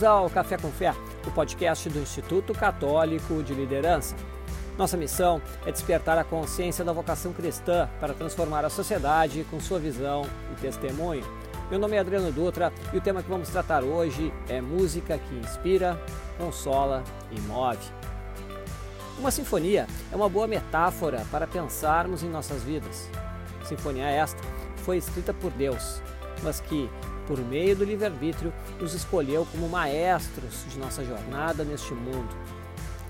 Bem-vindos ao Café com Fé, o podcast do Instituto Católico de Liderança. Nossa missão é despertar a consciência da vocação cristã para transformar a sociedade com sua visão e testemunho. Meu nome é Adriano Dutra e o tema que vamos tratar hoje é música que inspira, consola e move. Uma sinfonia é uma boa metáfora para pensarmos em nossas vidas. Sinfonia esta foi escrita por Deus, mas que, por meio do livre-arbítrio, nos escolheu como maestros de nossa jornada neste mundo.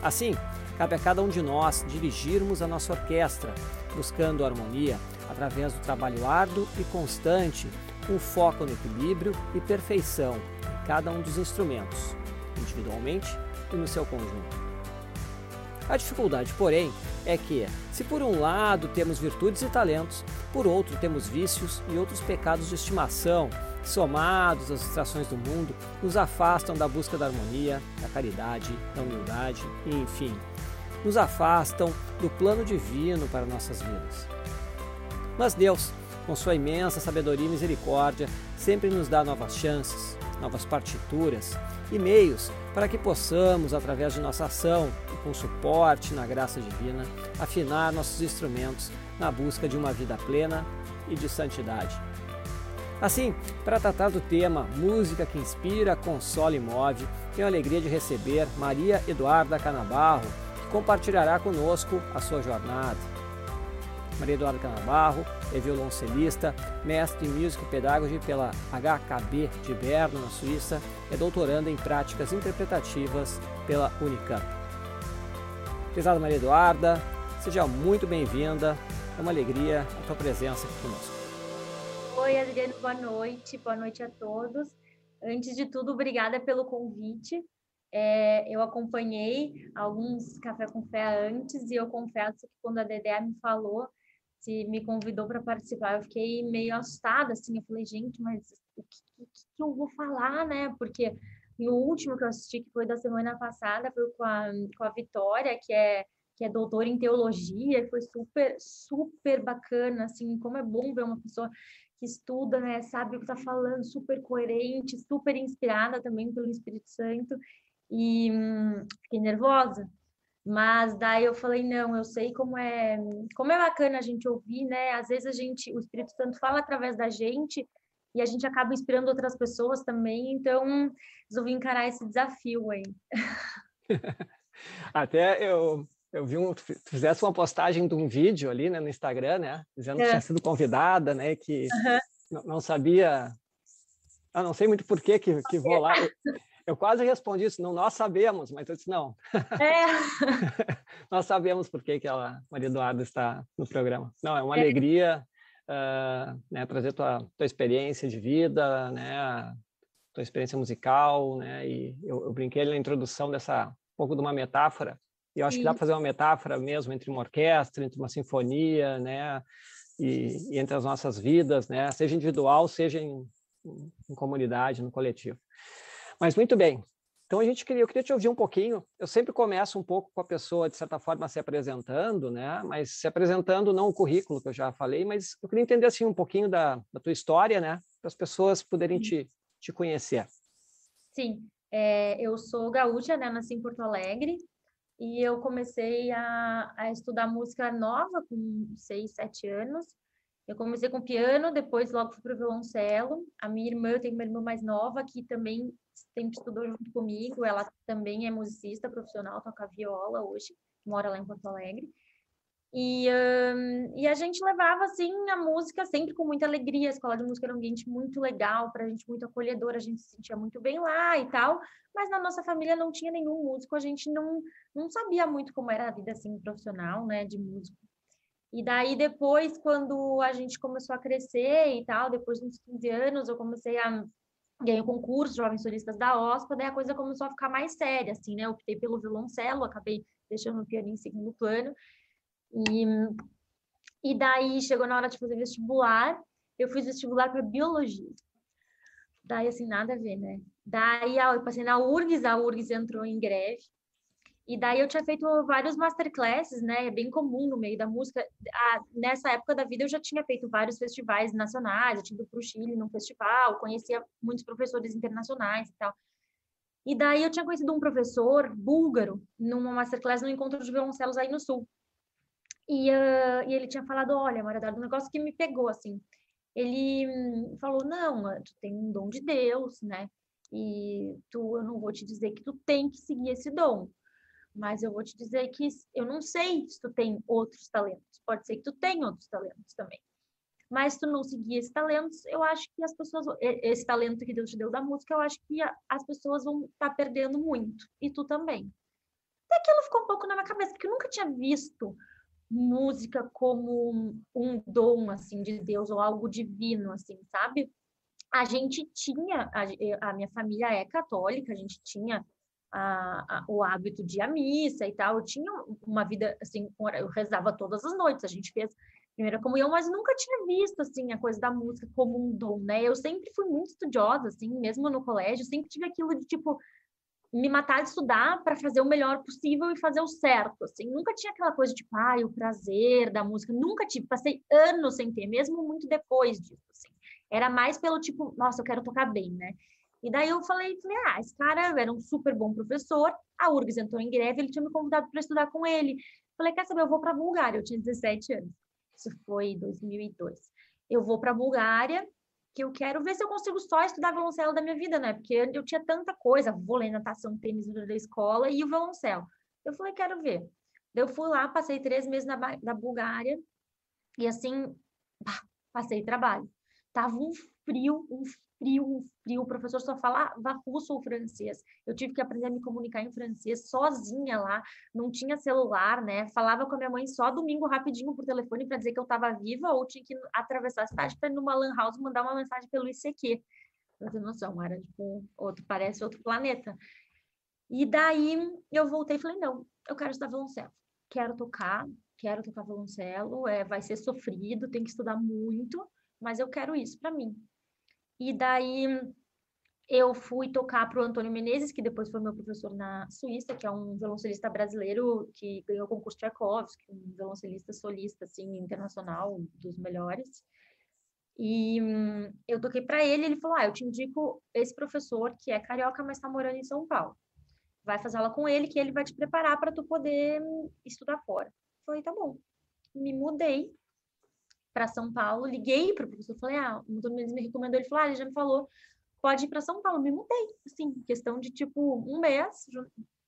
Assim, cabe a cada um de nós dirigirmos a nossa orquestra, buscando harmonia através do trabalho árduo e constante, com foco no equilíbrio e perfeição em cada um dos instrumentos, individualmente e no seu conjunto. A dificuldade, porém, é que, se por um lado temos virtudes e talentos, por outro temos vícios e outros pecados de estimação, somados às distrações do mundo, nos afastam da busca da harmonia, da caridade, da humildade e, enfim, nos afastam do plano divino para nossas vidas. Mas Deus, com sua imensa sabedoria e misericórdia, sempre nos dá novas chances, novas partituras e meios para que possamos, através de nossa ação e com suporte na graça divina, afinar nossos instrumentos na busca de uma vida plena e de santidade. Assim, para tratar do tema Música que Inspira, Consola e Move, tenho a alegria de receber Maria Eduarda Canabarro, que compartilhará conosco a sua jornada. Maria Eduarda Canabarro é violoncelista, mestre em Music Pedagogy pela HKB de Berno, na Suíça, é doutoranda em práticas interpretativas pela Unicamp. Prezada Maria Eduarda, seja muito bem-vinda, é uma alegria a tua presença aqui conosco. Oi, Adriano, boa noite, boa noite a todos. Antes de tudo, obrigada pelo convite. É, eu acompanhei alguns Café com Fé antes e eu confesso que quando a Dedé me falou se me convidou para participar, eu fiquei meio assustada, assim, eu falei, gente, mas o que, que, eu vou falar, né? Porque o último que eu assisti, que foi da semana passada, foi com a, com a Vitória, que é que é doutora em teologia, foi super, super bacana, assim, como é bom ver uma pessoa que estuda, né, sabe o que está falando, super coerente, super inspirada também pelo Espírito Santo, e hum, fiquei nervosa, mas daí eu falei, não, eu sei como é, como é bacana a gente ouvir, né? Às vezes a gente, o Espírito Santo fala através da gente e a gente acaba inspirando outras pessoas também, então resolvi encarar esse desafio aí. Até eu eu vi um, tu fizesse uma postagem de um vídeo ali, né, no Instagram, né, dizendo é. que tinha sido convidada, né, que uhum. não, sabia, eu não sei muito por que que, que vou lá. Eu quase respondi isso, não, nós sabemos, mas eu disse, não. É. nós sabemos por que, que ela, Maria Eduarda está no programa. Não, é uma é. alegria uh, né, trazer tua, tua experiência de vida, né, tua experiência musical, né, e eu, eu brinquei na introdução dessa, um pouco de uma metáfora, eu acho Sim. que dá para fazer uma metáfora mesmo entre uma orquestra, entre uma sinfonia, né, e, e entre as nossas vidas, né, seja individual, seja em, em comunidade, no coletivo. Mas muito bem. Então a gente queria, eu queria te ouvir um pouquinho. Eu sempre começo um pouco com a pessoa de certa forma se apresentando, né? Mas se apresentando não o currículo que eu já falei, mas eu queria entender assim um pouquinho da, da tua história, né? Para as pessoas poderem te, te conhecer. Sim, é, eu sou gaúcha, né? Nasci em Porto Alegre e eu comecei a, a estudar música nova com seis, sete anos. Eu comecei com piano, depois logo fui para o violoncelo. A minha irmã, eu tenho uma irmã mais nova que também sempre estudou junto comigo. Ela também é musicista profissional, toca viola hoje, mora lá em Porto Alegre. E, um, e a gente levava, assim, a música sempre com muita alegria. A escola de música era um ambiente muito legal, para a gente muito acolhedor, a gente se sentia muito bem lá e tal. Mas na nossa família não tinha nenhum músico, a gente não, não sabia muito como era a vida, assim, profissional, né, de músico. E daí depois, quando a gente começou a crescer e tal, depois de uns 15 anos, eu comecei a ganhei o concurso Jovens Solistas da OSPA, daí a coisa começou a ficar mais séria, assim, né? Eu optei pelo violoncelo, acabei deixando o piano em segundo plano. E, e daí chegou na hora de fazer vestibular, eu fiz vestibular para biologia. Daí, assim, nada a ver, né? Daí eu passei na URGS, a URGS entrou em greve, e daí eu tinha feito vários masterclasses, né? É bem comum no meio da música. Nessa época da vida eu já tinha feito vários festivais nacionais, eu tinha ido para o Chile num festival, conhecia muitos professores internacionais e tal. E daí eu tinha conhecido um professor búlgaro numa masterclass no encontro de violoncelos aí no Sul. E, uh, e ele tinha falado, olha, Maria Eduardo, um negócio que me pegou, assim. Ele falou, não, tu tem um dom de Deus, né? E tu, eu não vou te dizer que tu tem que seguir esse dom, mas eu vou te dizer que eu não sei se tu tem outros talentos. Pode ser que tu tenha outros talentos também. Mas se tu não seguir esses talentos, eu acho que as pessoas, esse talento que Deus te deu da música, eu acho que as pessoas vão estar tá perdendo muito. E tu também. Até aquilo ficou um pouco na minha cabeça, porque eu nunca tinha visto música como um dom, assim, de Deus, ou algo divino, assim, sabe? a gente tinha, a, a minha família é católica, a gente tinha a, a, o hábito de ir à missa e tal, eu tinha uma vida, assim, eu rezava todas as noites, a gente fez primeira comunhão, mas nunca tinha visto, assim, a coisa da música como um dom, né? Eu sempre fui muito estudiosa, assim, mesmo no colégio, sempre tive aquilo de, tipo, me matar de estudar para fazer o melhor possível e fazer o certo, assim, nunca tinha aquela coisa de, tipo, ah, o prazer da música, nunca tive, passei anos sem ter, mesmo muito depois disso, assim. Era mais pelo tipo, nossa, eu quero tocar bem, né? E daí eu falei, falei, ah, esse cara era um super bom professor, a URGS entrou em greve, ele tinha me convidado para estudar com ele. Falei, quer saber, eu vou para a Bulgária, eu tinha 17 anos. Isso foi em 2002. Eu vou para a Bulgária, que eu quero ver se eu consigo só estudar violoncelo da minha vida, né? Porque eu tinha tanta coisa, vôlei, natação, tênis da escola e o violoncelo. Eu falei, quero ver. Eu fui lá, passei três meses na, na Bulgária e assim, passei trabalho. Tava um frio, um frio, frio. O professor só falava russo ou francês. Eu tive que aprender a me comunicar em francês sozinha lá. Não tinha celular, né? Falava com a minha mãe só domingo rapidinho por telefone para dizer que eu estava viva ou tinha que atravessar a cidade para ir numa lan house mandar uma mensagem pelo ICQ. Pra ter noção, era tipo outro, parece outro planeta. E daí eu voltei e falei, não, eu quero estudar violoncelo. Quero tocar, quero tocar violoncelo, é, vai ser sofrido, tem que estudar muito, mas eu quero isso para mim. E daí eu fui tocar para o Antônio Menezes, que depois foi meu professor na Suíça, que é um violoncelista brasileiro que ganhou o concurso Tchaikovsky, um violoncelista solista, assim, internacional, dos melhores. E hum, eu toquei para ele, ele falou: Ah, eu te indico esse professor que é carioca, mas está morando em São Paulo. Vai fazer aula com ele, que ele vai te preparar para tu poder estudar fora. Falei: Tá bom. Me mudei para São Paulo, liguei para o professor, falei, ah, o Mendes me recomendou, ele falou, ah, ele já me falou, pode ir para São Paulo, me mudei, assim, questão de, tipo, um mês,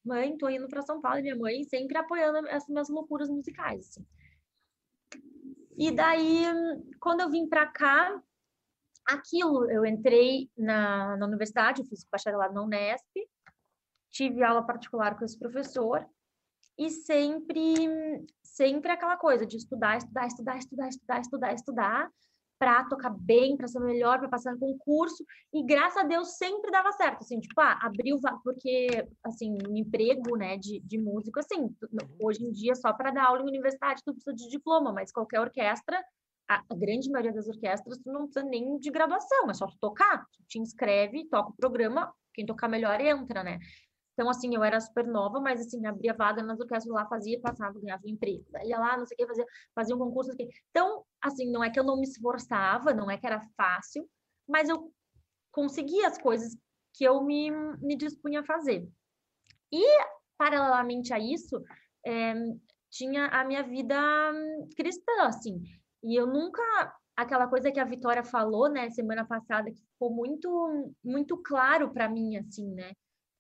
mãe, tô indo para São Paulo, e minha mãe sempre apoiando essas minhas loucuras musicais, assim. E daí, quando eu vim para cá, aquilo, eu entrei na, na universidade, eu fiz bacharelado na Unesp, tive aula particular com esse professor, e sempre, sempre aquela coisa de estudar, estudar, estudar, estudar, estudar, estudar, estudar, para tocar bem, para ser melhor, para passar no concurso, e graças a Deus sempre dava certo, assim, tipo, ah, abriu, porque, assim, um emprego, né, de, de músico, assim, hoje em dia, só para dar aula em universidade, tu precisa de diploma, mas qualquer orquestra, a, a, grande maioria das orquestras, tu não precisa nem de graduação, é só tu tocar, tu te inscreve, toca o programa, quem tocar melhor entra, né? Então, assim, eu era super nova, mas, assim, abria vaga nas orquestras lá, fazia, passava, ganhava um emprego. Ia lá, não sei o que, fazia, fazia um concurso. Então, assim, não é que eu não me esforçava, não é que era fácil, mas eu conseguia as coisas que eu me, me dispunha a fazer. E, paralelamente a isso, é, tinha a minha vida cristã, assim. E eu nunca aquela coisa que a Vitória falou, né, semana passada, que ficou muito muito claro para mim assim, né?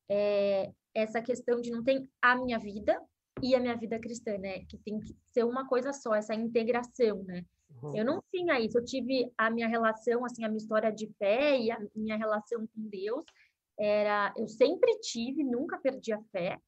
É, essa questão de não ter a minha vida e a minha vida cristã, né? Que tem que ser uma coisa só, essa integração, né? Uhum. Eu não tinha isso, eu tive a minha relação, assim, a minha história de fé e a minha relação com Deus, era, eu sempre tive, nunca perdi a fé,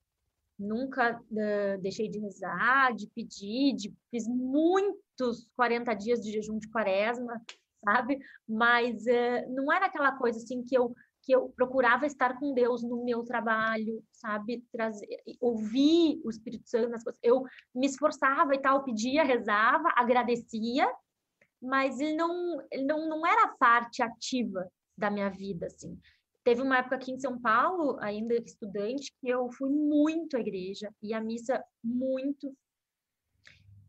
nunca uh, deixei de rezar, de pedir, de, fiz muitos 40 dias de jejum de quaresma, sabe? Mas uh, não era aquela coisa assim que eu que eu procurava estar com Deus no meu trabalho, sabe? Trazer, ouvir o Espírito Santo nas coisas. Eu me esforçava e tal, pedia, rezava, agradecia, mas ele não, ele não, não era parte ativa da minha vida, assim. Teve uma época aqui em São Paulo, ainda estudante, que eu fui muito à igreja, e à missa muito,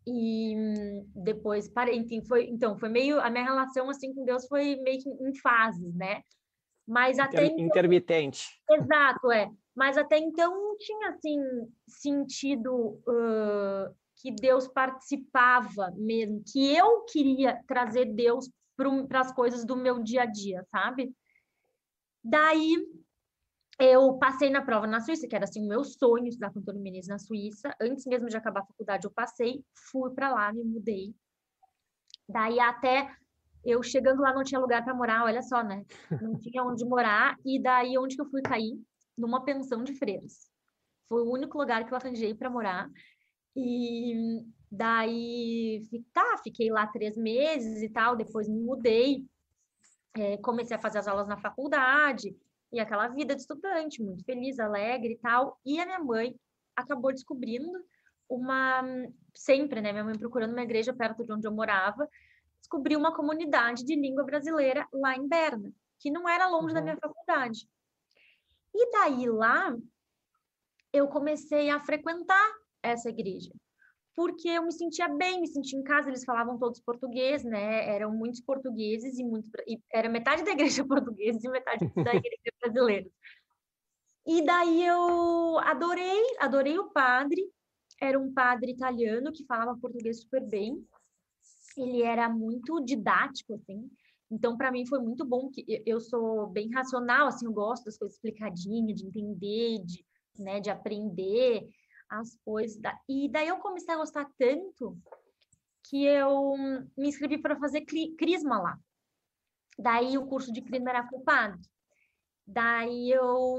e depois parei, enfim, foi, então, foi meio, a minha relação, assim, com Deus foi meio que em fases, né? Mas até Inter, então, intermitente. Exato, é. Mas até então não tinha assim sentido uh, que Deus participava mesmo, que eu queria trazer Deus para as coisas do meu dia a dia, sabe? Daí eu passei na prova na Suíça, que era assim o meu sonho estudar com Antônio Menezes na Suíça. Antes mesmo de acabar a faculdade, eu passei, fui para lá, me mudei. Daí até eu chegando lá não tinha lugar para morar, olha só, né? Não tinha onde morar e daí onde que eu fui cair? Numa pensão de freiras. Foi o único lugar que eu arranjei para morar. E daí, tá, fiquei lá três meses e tal, depois me mudei, é, comecei a fazer as aulas na faculdade, e aquela vida de estudante, muito feliz, alegre e tal. E a minha mãe acabou descobrindo uma, sempre, né, minha mãe procurando uma igreja perto de onde eu morava, descobriu uma comunidade de língua brasileira lá em Berna, que não era longe uhum. da minha faculdade. E daí lá, eu comecei a frequentar essa igreja. Porque eu me sentia bem, me sentia em casa, eles falavam todos português, né? Eram muitos portugueses e muito e era metade da igreja portuguesa e metade da igreja brasileira. E daí eu adorei, adorei o padre. Era um padre italiano que falava português super bem. Ele era muito didático, assim. Então, para mim foi muito bom que eu sou bem racional, assim, eu gosto das coisas explicadinhas, de entender, de, né, de aprender as coisas. Da... E daí eu comecei a gostar tanto que eu me inscrevi para fazer crisma lá. Daí o curso de crisma era culpado. Daí eu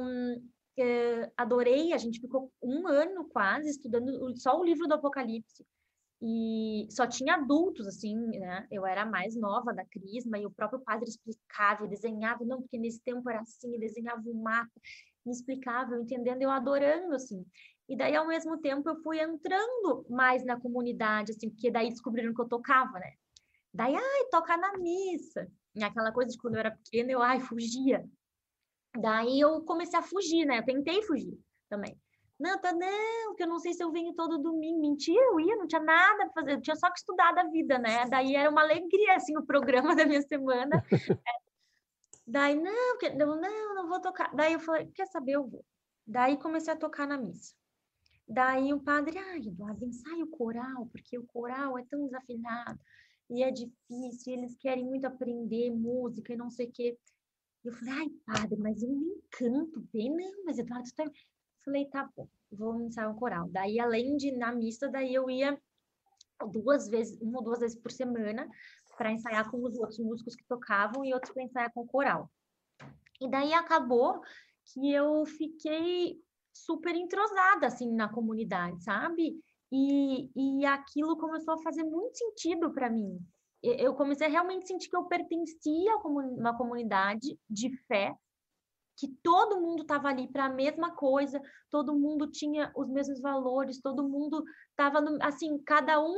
eh, adorei, a gente ficou um ano quase estudando só o livro do Apocalipse. E só tinha adultos, assim, né? Eu era mais nova da Crisma e o próprio padre explicava, desenhava, não, porque nesse tempo era assim, desenhava um mapa, me explicava, eu entendendo, eu adorando, assim. E daí, ao mesmo tempo, eu fui entrando mais na comunidade, assim, porque daí descobriram que eu tocava, né? Daí, ai, tocar na missa. E aquela coisa de quando eu era pequena, eu, ai, fugia. Daí eu comecei a fugir, né? Eu tentei fugir também. Não, tá, não, que eu não sei se eu venho todo domingo. Mentira, eu ia, não tinha nada para fazer, eu tinha só que estudar da vida, né? Daí era uma alegria, assim, o programa da minha semana. Daí, não, não, não, não vou tocar. Daí eu falei, quer saber, eu vou. Daí comecei a tocar na missa. Daí o padre, ai, Eduardo, ensaia o coral, porque o coral é tão desafinado e é difícil, e eles querem muito aprender música e não sei o quê. Eu falei, ai, padre, mas eu me encanto bem. Não, mas Eduardo, tá... falei, tá bom, vou ensaiar o coral. Daí, além de na missa, daí eu ia duas vezes, uma ou duas vezes por semana, para ensaiar com os outros músicos que tocavam e outros para ensaiar com o coral. E daí acabou que eu fiquei super entrosada assim na comunidade, sabe? E, e aquilo começou a fazer muito sentido para mim. Eu comecei a realmente sentir que eu pertencia a uma comunidade de fé, que todo mundo estava ali para a mesma coisa, todo mundo tinha os mesmos valores, todo mundo estava assim, cada um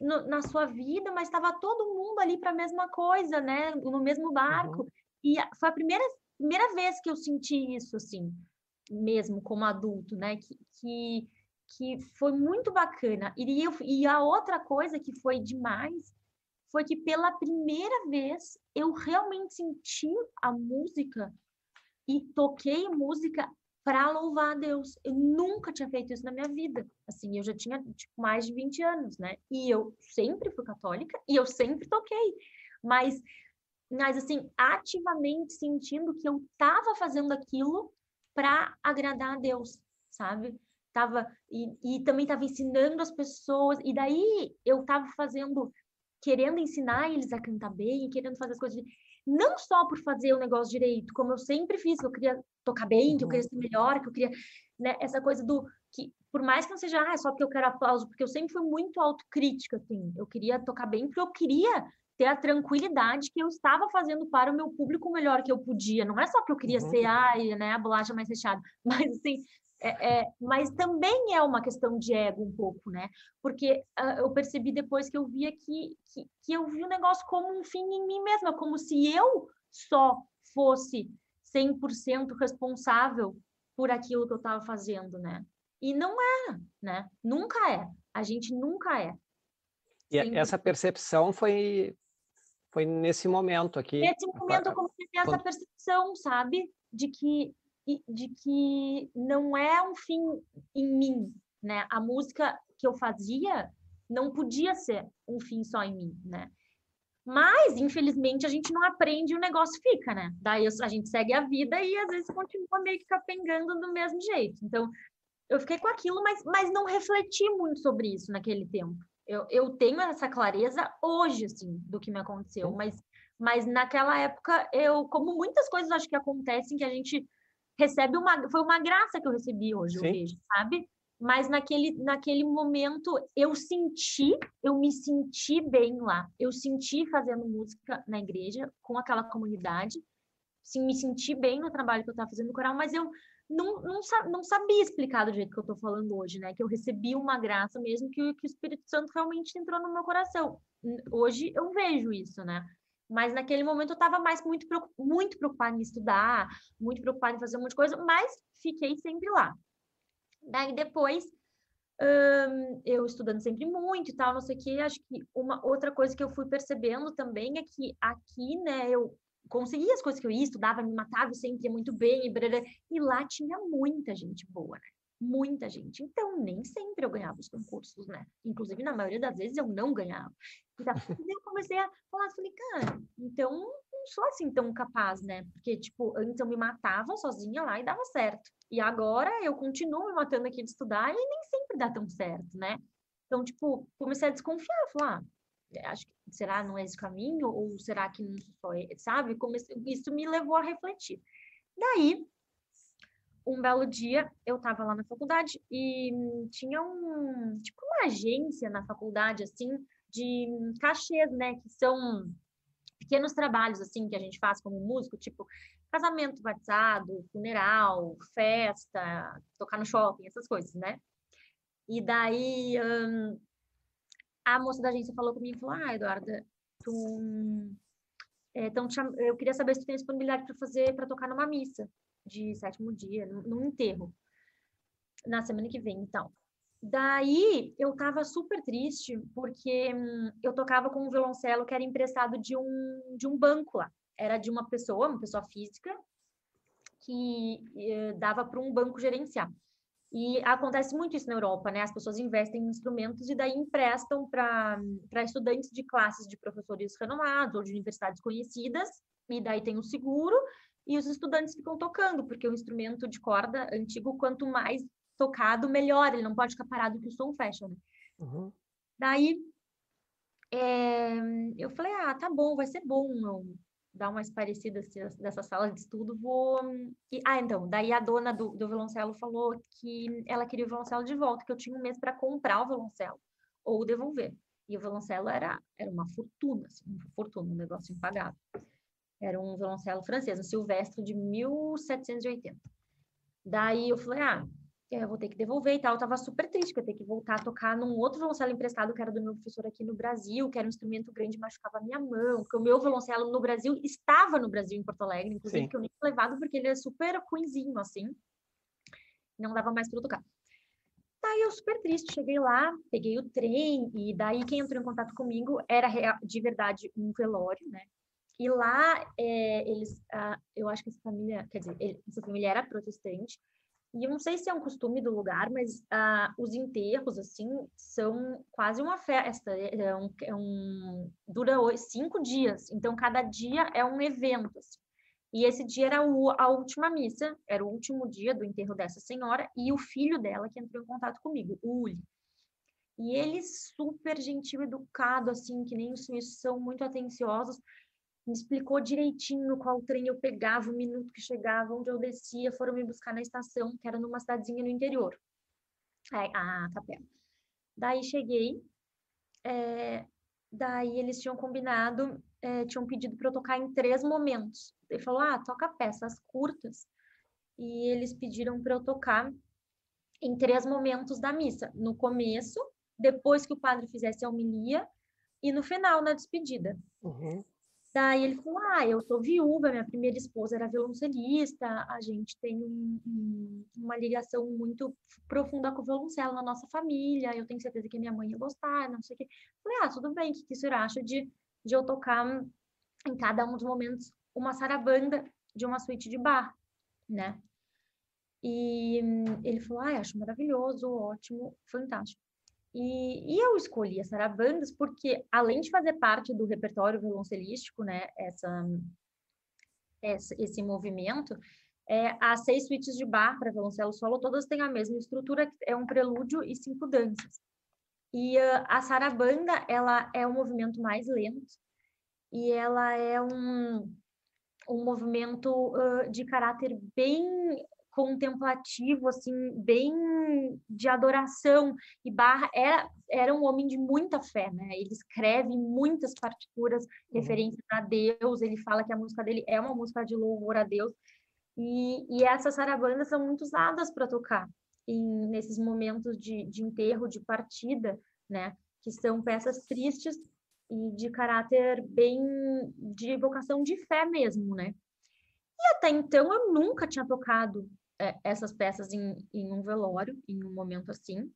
no, na sua vida, mas estava todo mundo ali para a mesma coisa, né? No mesmo barco. Uhum. E foi a primeira primeira vez que eu senti isso, assim mesmo como adulto, né? Que, que, que foi muito bacana. E, eu, e a outra coisa que foi demais foi que pela primeira vez eu realmente senti a música e toquei música para louvar a Deus. Eu nunca tinha feito isso na minha vida. Assim, eu já tinha tipo, mais de 20 anos, né? E eu sempre fui católica e eu sempre toquei. Mas mas assim, ativamente sentindo que eu estava fazendo aquilo para agradar a Deus, sabe? Tava, e, e também estava ensinando as pessoas, e daí eu estava fazendo, querendo ensinar eles a cantar bem, querendo fazer as coisas, não só por fazer o negócio direito, como eu sempre fiz, que eu queria tocar bem, que eu queria ser melhor, que eu queria, né, essa coisa do, que por mais que não seja ah, só porque eu quero aplauso, porque eu sempre fui muito autocrítica, assim, eu queria tocar bem porque eu queria ter a tranquilidade que eu estava fazendo para o meu público o melhor que eu podia. Não é só que eu queria uhum. ser ai, né, a bolacha mais recheada, mas assim, é, é, mas também é uma questão de ego um pouco, né? Porque uh, eu percebi depois que eu via que, que, que eu vi o negócio como um fim em mim mesma, como se eu só fosse 100% responsável por aquilo que eu estava fazendo, né? E não é, né? Nunca é. A gente nunca é. E essa percepção foi foi nesse momento aqui. Nesse momento eu comecei a ter essa percepção, sabe? De que, de que não é um fim em mim, né? A música que eu fazia não podia ser um fim só em mim, né? Mas, infelizmente, a gente não aprende e o negócio fica, né? Daí a gente segue a vida e às vezes continua meio que capengando do mesmo jeito. Então, eu fiquei com aquilo, mas, mas não refleti muito sobre isso naquele tempo. Eu, eu tenho essa clareza hoje, assim, do que me aconteceu, mas, mas naquela época, eu, como muitas coisas acho que acontecem, que a gente recebe uma. Foi uma graça que eu recebi hoje, Sim. eu vejo, sabe? mas naquele, naquele momento eu senti, eu me senti bem lá. Eu senti fazendo música na igreja, com aquela comunidade, sim, me senti bem no trabalho que eu estava fazendo no coral, mas eu não, não, não sabia explicar do jeito que eu estou falando hoje, né? Que eu recebi uma graça mesmo, que, que o Espírito Santo realmente entrou no meu coração. Hoje eu vejo isso, né? Mas naquele momento eu estava mais muito, muito preocupada em estudar, muito preocupada em fazer um monte de coisa, mas fiquei sempre lá. Daí depois, um, eu estudando sempre muito e tal, não sei o que, acho que uma outra coisa que eu fui percebendo também é que aqui, né, eu conseguia as coisas que eu ia, estudava, me matava sempre ia muito bem, e, e lá tinha muita gente boa, né? Muita gente. Então, nem sempre eu ganhava os concursos, né? Inclusive, na maioria das vezes, eu não ganhava. Então, eu comecei a falar, falei, cara, então não sou assim tão capaz, né? Porque, tipo, antes eu me matava sozinha lá e dava certo. E agora eu continuo me matando aqui de estudar e nem sempre dá tão certo, né? Então, tipo, comecei a desconfiar, falar, ah, acho que será não é esse caminho ou será que não sou, sabe? Comecei, isso me levou a refletir. Daí, um belo dia, eu estava lá na faculdade e tinha um, tipo, uma agência na faculdade, assim, de cachês, né, que são pequenos trabalhos, assim, que a gente faz como músico, tipo, casamento batizado, funeral, festa, tocar no shopping, essas coisas, né? E daí um, a moça da agência falou comigo, falou, ah, Eduarda, tu, é, então, eu queria saber se tu tem disponibilidade para fazer, para tocar numa missa de sétimo dia, num enterro, na semana que vem, então. Daí eu tava super triste porque hum, eu tocava com um violoncelo que era emprestado de um, de um banco lá era de uma pessoa, uma pessoa física, que eh, dava para um banco gerenciar. E acontece muito isso na Europa, né? As pessoas investem em instrumentos e daí emprestam para estudantes de classes de professores renomados ou de universidades conhecidas, e daí tem o seguro, e os estudantes ficam tocando, porque o instrumento de corda antigo, quanto mais tocado, melhor, ele não pode ficar parado que o som fecha, né? Uhum. Daí é, eu falei, ah, tá bom, vai ser bom, não dar umas parecidas dessa sala de estudo, vou... E, ah, então, daí a dona do, do violoncelo falou que ela queria o violoncelo de volta, que eu tinha um mês para comprar o violoncelo ou devolver. E o violoncelo era, era uma fortuna, assim, uma fortuna, um negócio impagável. Era um violoncelo francês, um Silvestre de 1780. Daí eu falei, ah, eu vou ter que devolver e tal. Eu tava super triste, que eu ter que voltar a tocar num outro violoncelo emprestado que era do meu professor aqui no Brasil, que era um instrumento grande e machucava a minha mão, porque o meu violoncelo no Brasil estava no Brasil, em Porto Alegre, inclusive, Sim. que eu nem tinha levado porque ele é super ruinzinho, assim. Não dava mais para tocar. Daí eu super triste, cheguei lá, peguei o trem, e daí quem entrou em contato comigo era de verdade um velório, né? E lá, é, eles, ah, eu acho que essa família, quer dizer, essa família era protestante, e eu não sei se é um costume do lugar, mas uh, os enterros, assim, são quase uma festa. É, é um, é um, dura cinco dias, então cada dia é um evento. Assim. E esse dia era o, a última missa, era o último dia do enterro dessa senhora, e o filho dela que entrou em contato comigo, o Uli. E ele super gentil, educado, assim, que nem os suíços são muito atenciosos me explicou direitinho qual trem eu pegava, o minuto que chegava, onde eu descia, foram me buscar na estação, que era numa cidadezinha no interior. Aí, a capela. Daí cheguei, é, daí eles tinham combinado, é, tinham pedido para eu tocar em três momentos. Ele falou, ah, toca peças curtas. E eles pediram para eu tocar em três momentos da missa. No começo, depois que o padre fizesse a homilia, e no final, na despedida. Uhum. Daí ele falou: Ah, eu sou viúva, minha primeira esposa era violoncelista, a gente tem um, um, uma ligação muito profunda com o violoncelo na nossa família, eu tenho certeza que minha mãe ia gostar, não sei o quê. Falei: Ah, tudo bem, o que, que o senhor acha de, de eu tocar em cada um dos momentos, uma sarabanda de uma suíte de bar, né? E hum, ele falou, ah, acho maravilhoso, ótimo, fantástico. E, e, eu escolhi as sarabandas porque, além de fazer parte do repertório violoncelístico, né, essa, essa esse movimento, é, as seis suítes de bar para violoncelo solo, todas têm a mesma estrutura, é um prelúdio e cinco danças. E uh, a sarabanda, ela é um movimento mais lento, e ela é um, um movimento uh, de caráter bem contemplativo, assim, bem de adoração. E Barra era, era um homem de muita fé, né? Ele escreve muitas partituras uhum. referentes a Deus, ele fala que a música dele é uma música de louvor a Deus. E, e essas sarabandas são muito usadas para tocar em, nesses momentos de, de enterro, de partida, né? Que são peças tristes e de caráter bem de evocação de fé mesmo, né? E até então eu nunca tinha tocado é, essas peças em, em um velório, em um momento assim.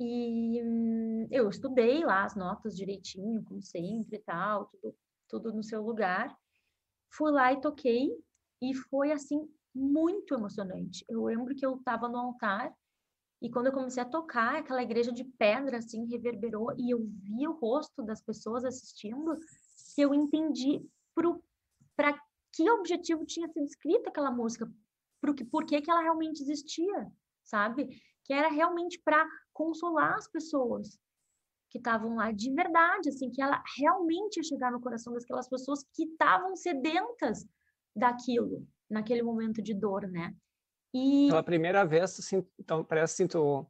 E hum, eu estudei lá as notas direitinho, como sempre e tal, tudo, tudo no seu lugar. Fui lá e toquei, e foi assim, muito emocionante. Eu lembro que eu estava no altar, e quando eu comecei a tocar, aquela igreja de pedra assim reverberou, e eu vi o rosto das pessoas assistindo, que eu entendi para que objetivo tinha sido escrita aquela música, por, por que, que ela realmente existia, sabe? Que era realmente para consolar as pessoas que estavam lá de verdade, assim, que ela realmente ia chegar no coração daquelas pessoas que estavam sedentas daquilo, naquele momento de dor, né? E... Pela primeira vez, assim, então, parece assim, tu,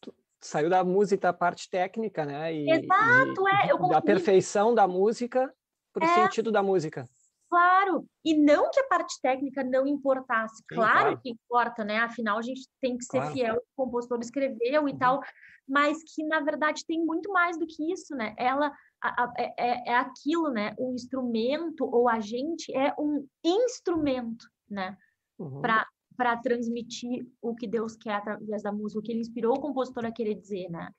tu saiu da música, da parte técnica, né? E, Exato, e, é. Eu. Da perfeição da música para o é. sentido da música. Claro, e não que a parte técnica não importasse, claro, claro, que importa, né? Afinal, a gente tem que ser claro. fiel ao que o compositor escreveu e uhum. tal, mas que na verdade tem muito mais do que isso, né? Ela a, a, é, é, é aquilo, né? O instrumento ou a gente é um instrumento, né? Uhum. Para transmitir o que Deus quer através da música, o que ele inspirou o compositor a querer dizer, né?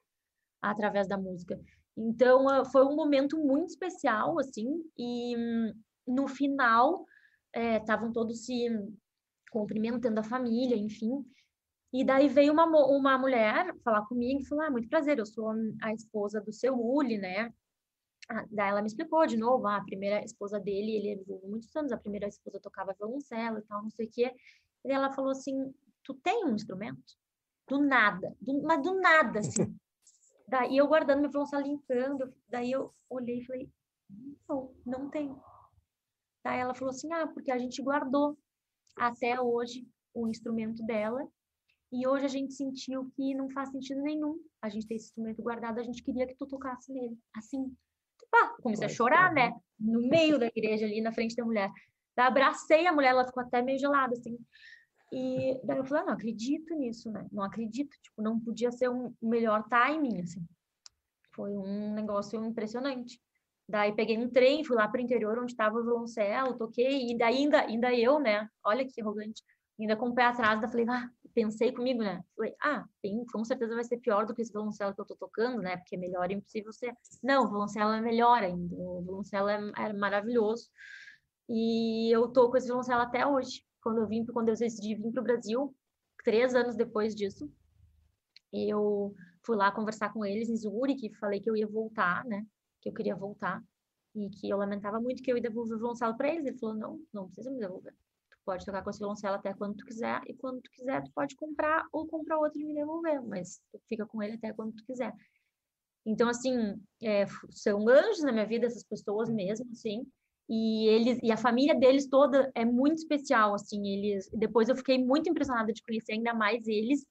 Através da música. Então, ah, foi um momento muito especial, assim, e hum, no final estavam é, todos se cumprimentando a família, enfim. E daí veio uma, uma mulher falar comigo e falou: Ah, muito prazer, eu sou a esposa do seu Uli, né? Ah, daí ela me explicou de novo: ah, a primeira esposa dele, ele viveu muitos anos, a primeira esposa tocava violoncelo e tal, não sei o quê. E ela falou assim: Tu tem um instrumento? Do nada, do, mas do nada, assim. daí eu guardando meu violoncelo, limpando, daí eu olhei e falei: Não, não tenho. Daí ela falou assim: ah, porque a gente guardou até hoje o instrumento dela e hoje a gente sentiu que não faz sentido nenhum a gente ter esse instrumento guardado, a gente queria que tu tocasse nele. Assim, pá, comecei a chorar, né? No meio da igreja ali, na frente da mulher. Daí abracei a mulher, ela ficou até meio gelada, assim. E daí eu falei, ah, não acredito nisso, né? Não acredito, tipo, não podia ser um melhor timing, assim. Foi um negócio impressionante. Daí peguei um trem, fui lá para o interior onde estava o violoncelo, toquei, e daí ainda, ainda eu, né? Olha que arrogante. Ainda com o pé atrás, daí falei, ah, pensei comigo, né? Falei, ah, tem, com certeza vai ser pior do que esse violoncelo que eu tô tocando, né? Porque melhor é impossível ser. Não, o violoncelo é melhor ainda. O violoncelo é, é maravilhoso. E eu tô com esse violoncelo até hoje. Quando eu vim, quando eu decidi vir para o Brasil, três anos depois disso, eu fui lá conversar com eles em Zurique, falei que eu ia voltar, né? Que eu queria voltar e que eu lamentava muito que eu ia devolver o violoncelo para eles. Ele falou: não, não precisa me devolver. Tu pode tocar com esse violoncelo até quando tu quiser e quando tu quiser tu pode comprar ou comprar outro e me devolver, mas tu fica com ele até quando tu quiser. Então, assim, é, são anjos na minha vida, essas pessoas mesmo, assim, e eles e a família deles toda é muito especial, assim, eles depois eu fiquei muito impressionada de conhecer ainda mais eles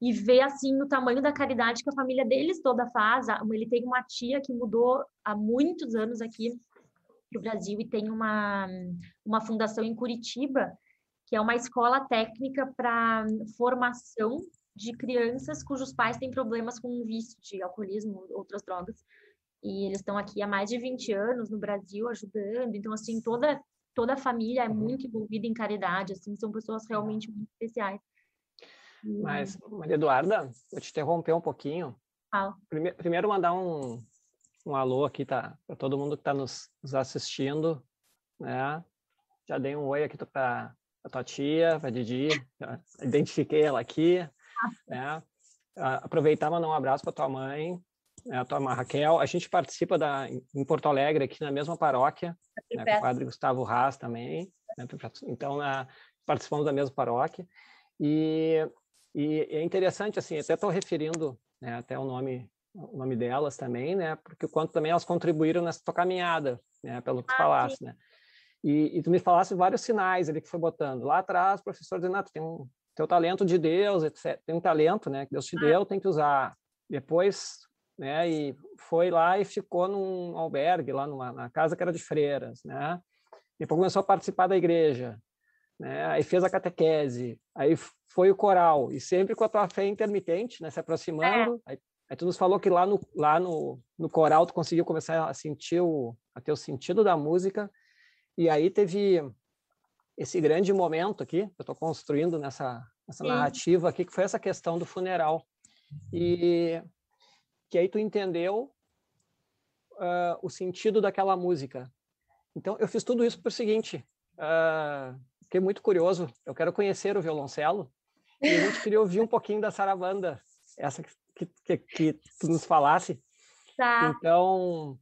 e ver assim o tamanho da caridade que a família deles toda faz. Ele tem uma tia que mudou há muitos anos aqui para o Brasil e tem uma, uma fundação em Curitiba, que é uma escola técnica para formação de crianças cujos pais têm problemas com vício de alcoolismo, outras drogas. E eles estão aqui há mais de 20 anos no Brasil ajudando. Então, assim, toda, toda a família é muito envolvida em caridade, assim, são pessoas realmente muito especiais. Mas, Maria Eduarda, vou te interromper um pouquinho. Primeiro, primeiro mandar um, um alô aqui tá, para todo mundo que está nos, nos, assistindo. Né? Já dei um oi aqui para a tua tia, para a Didi, identifiquei ela aqui. Né? Aproveitar e mandar um abraço para tua mãe, né, a tua mãe Raquel. A gente participa da, em Porto Alegre, aqui na mesma paróquia, né, com o padre Gustavo Haas também. Né? Então, participamos da mesma paróquia. E, e é interessante, assim, até estou referindo né, até o nome o nome delas também, né? Porque o quanto também elas contribuíram nessa tua caminhada, né? Pelo que tu ah, falaste, sim. né? E, e, tu me falaste vários sinais ali que foi botando. Lá atrás, o professor dizendo, ah, tu tem um teu talento de Deus, etc. Tem um talento, né? Que Deus te ah. deu, tem que usar. Depois, né? E foi lá e ficou num albergue, lá numa na casa que era de freiras, né? Depois começou a participar da igreja, né? Aí fez a catequese, aí foi o coral, e sempre com a tua fé intermitente, né? Se aproximando, é. aí Aí tu nos falou que lá no, lá no, no coral tu conseguiu começar a sentir o, a ter o sentido da música, e aí teve esse grande momento aqui, que eu estou construindo nessa, nessa narrativa aqui, que foi essa questão do funeral. E que aí tu entendeu uh, o sentido daquela música. Então, eu fiz tudo isso por seguinte, uh, fiquei muito curioso, eu quero conhecer o violoncelo, e a gente queria ouvir um pouquinho da sarabanda, essa que, que, que tu nos falasse. Tá. Então,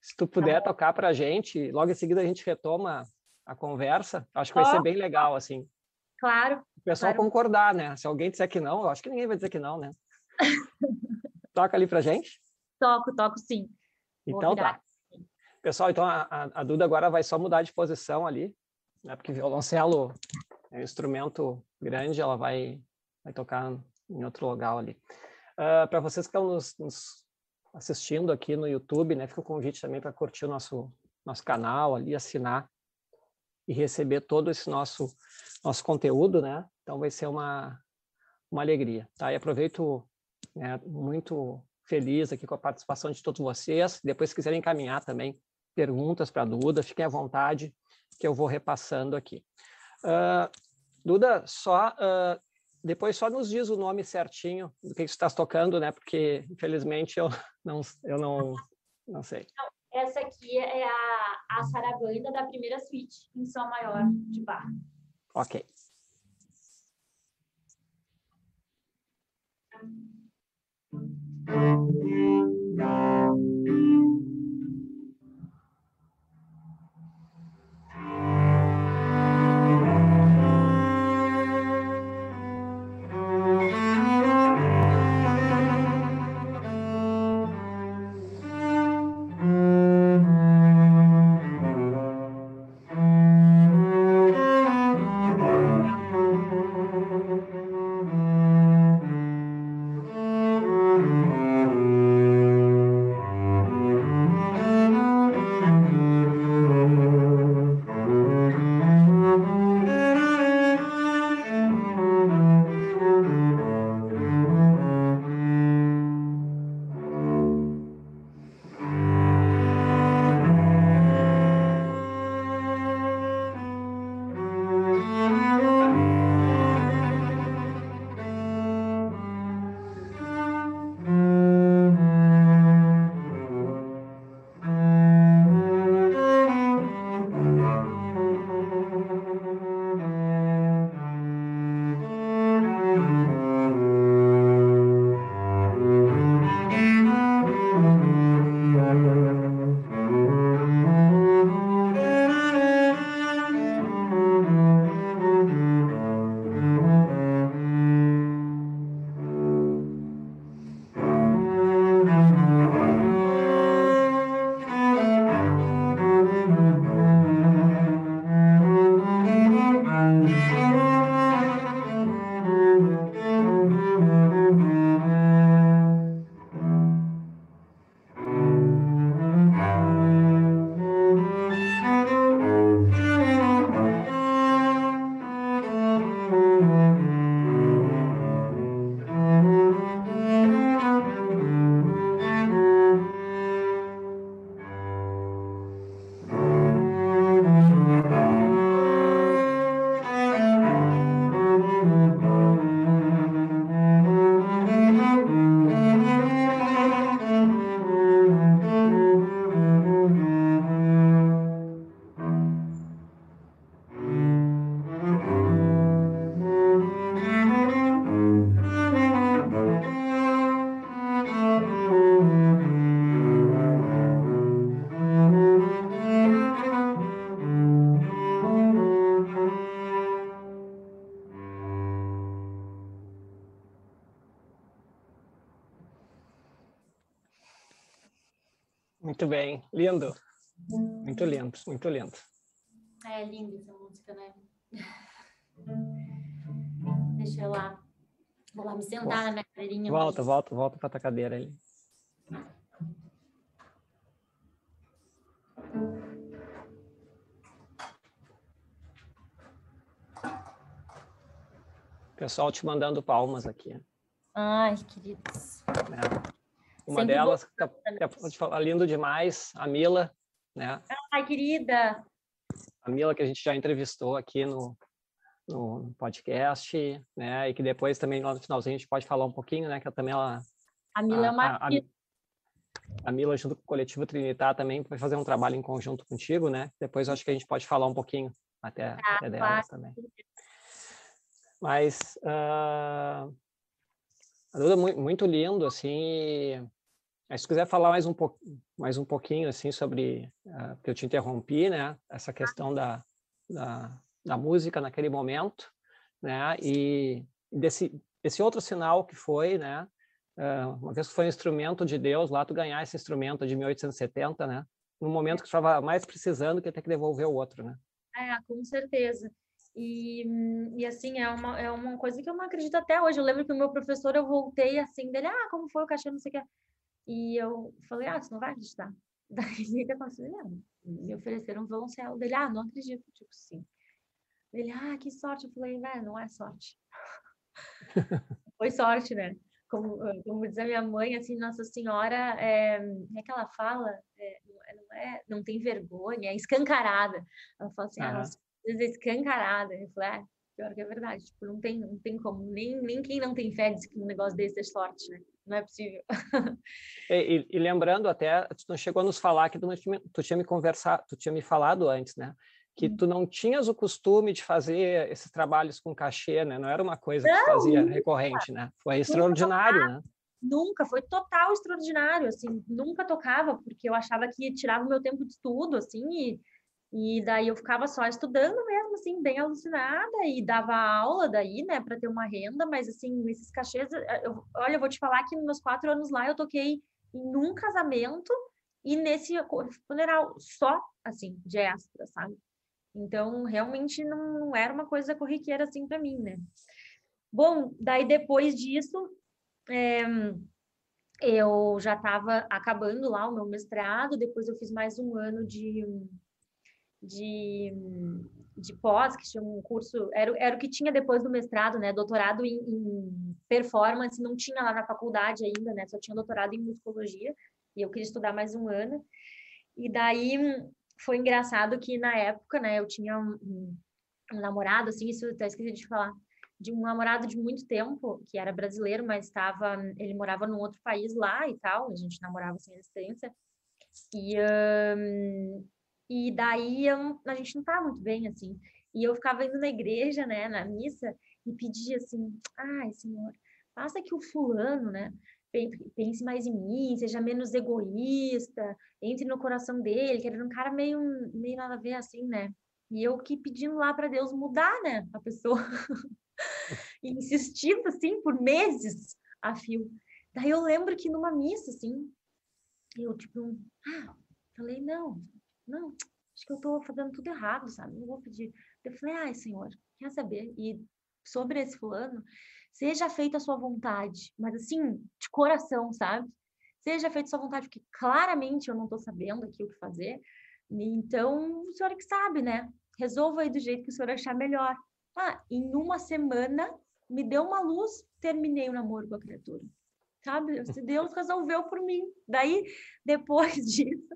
se tu puder tá tocar para a gente, logo em seguida a gente retoma a conversa, acho que vai ser bem legal, assim. Claro. O pessoal claro. concordar, né? Se alguém disser que não, eu acho que ninguém vai dizer que não, né? Toca ali pra gente? Toco, toco sim. Então tá. Pessoal, então a, a, Duda agora vai só mudar de posição ali, né? Porque violoncelo é um instrumento grande, ela vai, vai tocar em outro lugar ali. Uh, ah, para vocês que estão nos, nos, assistindo aqui no YouTube, né, fica o convite também para curtir o nosso, nosso canal ali, assinar e receber todo esse nosso, nosso conteúdo, né? Então vai ser uma, uma alegria, tá? E aproveito né, muito feliz aqui com a participação de todos vocês. Depois, se quiserem encaminhar também perguntas para a Duda, fiquem à vontade, que eu vou repassando aqui. Uh, Duda, só uh, depois só nos diz o nome certinho do que, você está tocando, né? Porque infelizmente eu não eu não não sei. Essa aqui é a, a sarabanda da primeira suíte em sol maior de Bach. Ok. Bem, lindo. Muito lindo, muito lindo. É linda essa música, né? Deixa eu lá. Vou lá me sentar na minha cadeirinha. Volta, volta, volta para tua cadeira ali. Pessoal te mandando palmas aqui. Ai, queridos. É. Uma Sempre delas, que tá, falar, lindo demais, a Mila, né? Ai, querida! A Mila que a gente já entrevistou aqui no, no podcast, né? E que depois também lá no finalzinho a gente pode falar um pouquinho, né? Que também ela... A Mila é a, uma... A, a, Mila, junto com o Coletivo Trinitar, também vai fazer um trabalho em conjunto contigo, né? Depois acho que a gente pode falar um pouquinho até, ah, até delas claro. também. Mas... Uh, muito lindo, assim, mas se quiser falar mais um, mais um pouquinho assim sobre uh, que eu te interrompi, né? Essa questão da, da, da música naquele momento, né? E desse esse outro sinal que foi, né? Uh, uma vez que foi um instrumento de Deus, lá tu ganhar esse instrumento de 1870, né? No momento que tu estava mais precisando que ter que devolver o outro, né? É, com certeza. E, e assim, é uma, é uma coisa que eu não acredito até hoje. Eu lembro que o meu professor, eu voltei assim, dele, ah, como foi o cachorro, não sei o que. E eu falei, ah, você não vai acreditar. Daí ele aconteceu, não. Me ofereceram um violoncelo dele, ah, não acredito, tipo, sim. Ele, ah, que sorte. Eu falei, velho, não é sorte. Foi sorte, né? Como, como diz a minha mãe, assim, Nossa Senhora, é, é que ela fala, é, não, é, não tem vergonha, é escancarada. Ela fala assim, ah, nossa, é escancarada. Eu falei, é, pior que é verdade, tipo, não tem, não tem como, nem, nem quem não tem fé diz que um negócio desse é sorte, né? Não é possível. e, e, lembrando até, tu não chegou a nos falar que tu, tinha, tu tinha me conversado, tu tinha me falado antes, né? Que hum. tu não tinhas o costume de fazer esses trabalhos com cachê, né? Não era uma coisa não, que tu fazia nunca. recorrente, né? Foi extraordinário, né? Nunca, foi total extraordinário, assim, nunca tocava, porque eu achava que tirava o meu tempo de estudo, assim, e e daí eu ficava só estudando mesmo, assim, bem alucinada, e dava aula daí, né, para ter uma renda, mas assim, esses cachês, eh, eu, olha, eu vou te falar que nos meus quatro anos lá eu toquei em um casamento e nesse funeral, só, assim, de extra, sabe? Então, realmente não, era uma coisa corriqueira assim para mim, né? Bom, daí depois disso, é, eu já estava acabando lá o meu mestrado, depois eu fiz mais um ano de de, de pós, que tinha um curso, era, era o que tinha depois do mestrado, né? Doutorado em, em, performance, não tinha lá na faculdade ainda, né? Só tinha doutorado em musicologia, e eu queria estudar mais um ano. E daí foi engraçado que na época, né, eu tinha um, um namorado, assim, isso eu até esqueci de falar, de um namorado de muito tempo, que era brasileiro, mas estava, ele morava num outro país lá e tal, a gente namorava assim, distância. E, um, e daí eu, a gente não estava muito bem, assim. E eu ficava indo na igreja, né, na missa, e pedia assim: ai, Senhor, faça que o fulano, né, pense mais em mim, seja menos egoísta, entre no coração dele, que era um cara meio, meio nada a ver assim, né? E eu que pedindo lá para Deus mudar, né, a pessoa. insistindo assim por meses a fio. Daí eu lembro que numa missa, assim, eu tipo, ah, falei, não, não, acho que eu estou fazendo tudo errado, sabe? Não vou pedir. Eu falei, ai, Senhor, quer saber? E sobre esse fulano, seja feita a sua vontade, mas assim, de coração, sabe? Seja feita a sua vontade, porque claramente eu não estou sabendo aqui o que fazer. Então, o senhor é que sabe, né? Resolva aí do jeito que o senhor achar melhor. Ah, em uma semana, me deu uma luz, terminei o namoro com a criatura sabe? Se Deus resolveu por mim. Daí, depois disso,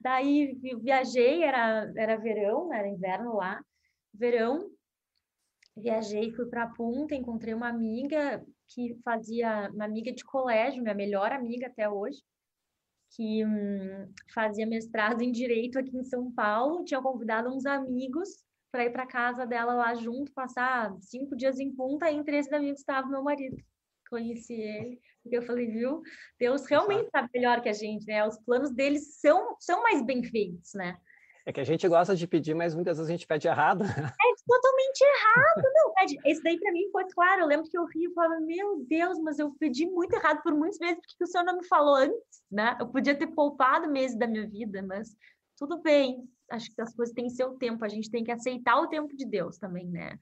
daí viajei, era, era verão, era inverno lá, verão, viajei, fui para a Punta, encontrei uma amiga que fazia, uma amiga de colégio, minha melhor amiga até hoje, que hum, fazia mestrado em Direito aqui em São Paulo, tinha convidado uns amigos para ir para casa dela lá junto, passar cinco dias em Punta, e entre esses amigos estava meu marido. Conheci ele, porque eu falei, viu? Deus realmente sabe melhor que a gente, né? Os planos deles são, são mais bem feitos, né? É que a gente gosta de pedir, mas muitas vezes a gente pede errado. É totalmente errado, não. Esse daí para mim foi claro. Eu lembro que eu ri e falava, meu Deus, mas eu pedi muito errado por muitas vezes, porque o senhor não me falou antes, né? Eu podia ter poupado meses da minha vida, mas tudo bem. Acho que as coisas têm seu tempo, a gente tem que aceitar o tempo de Deus também, né?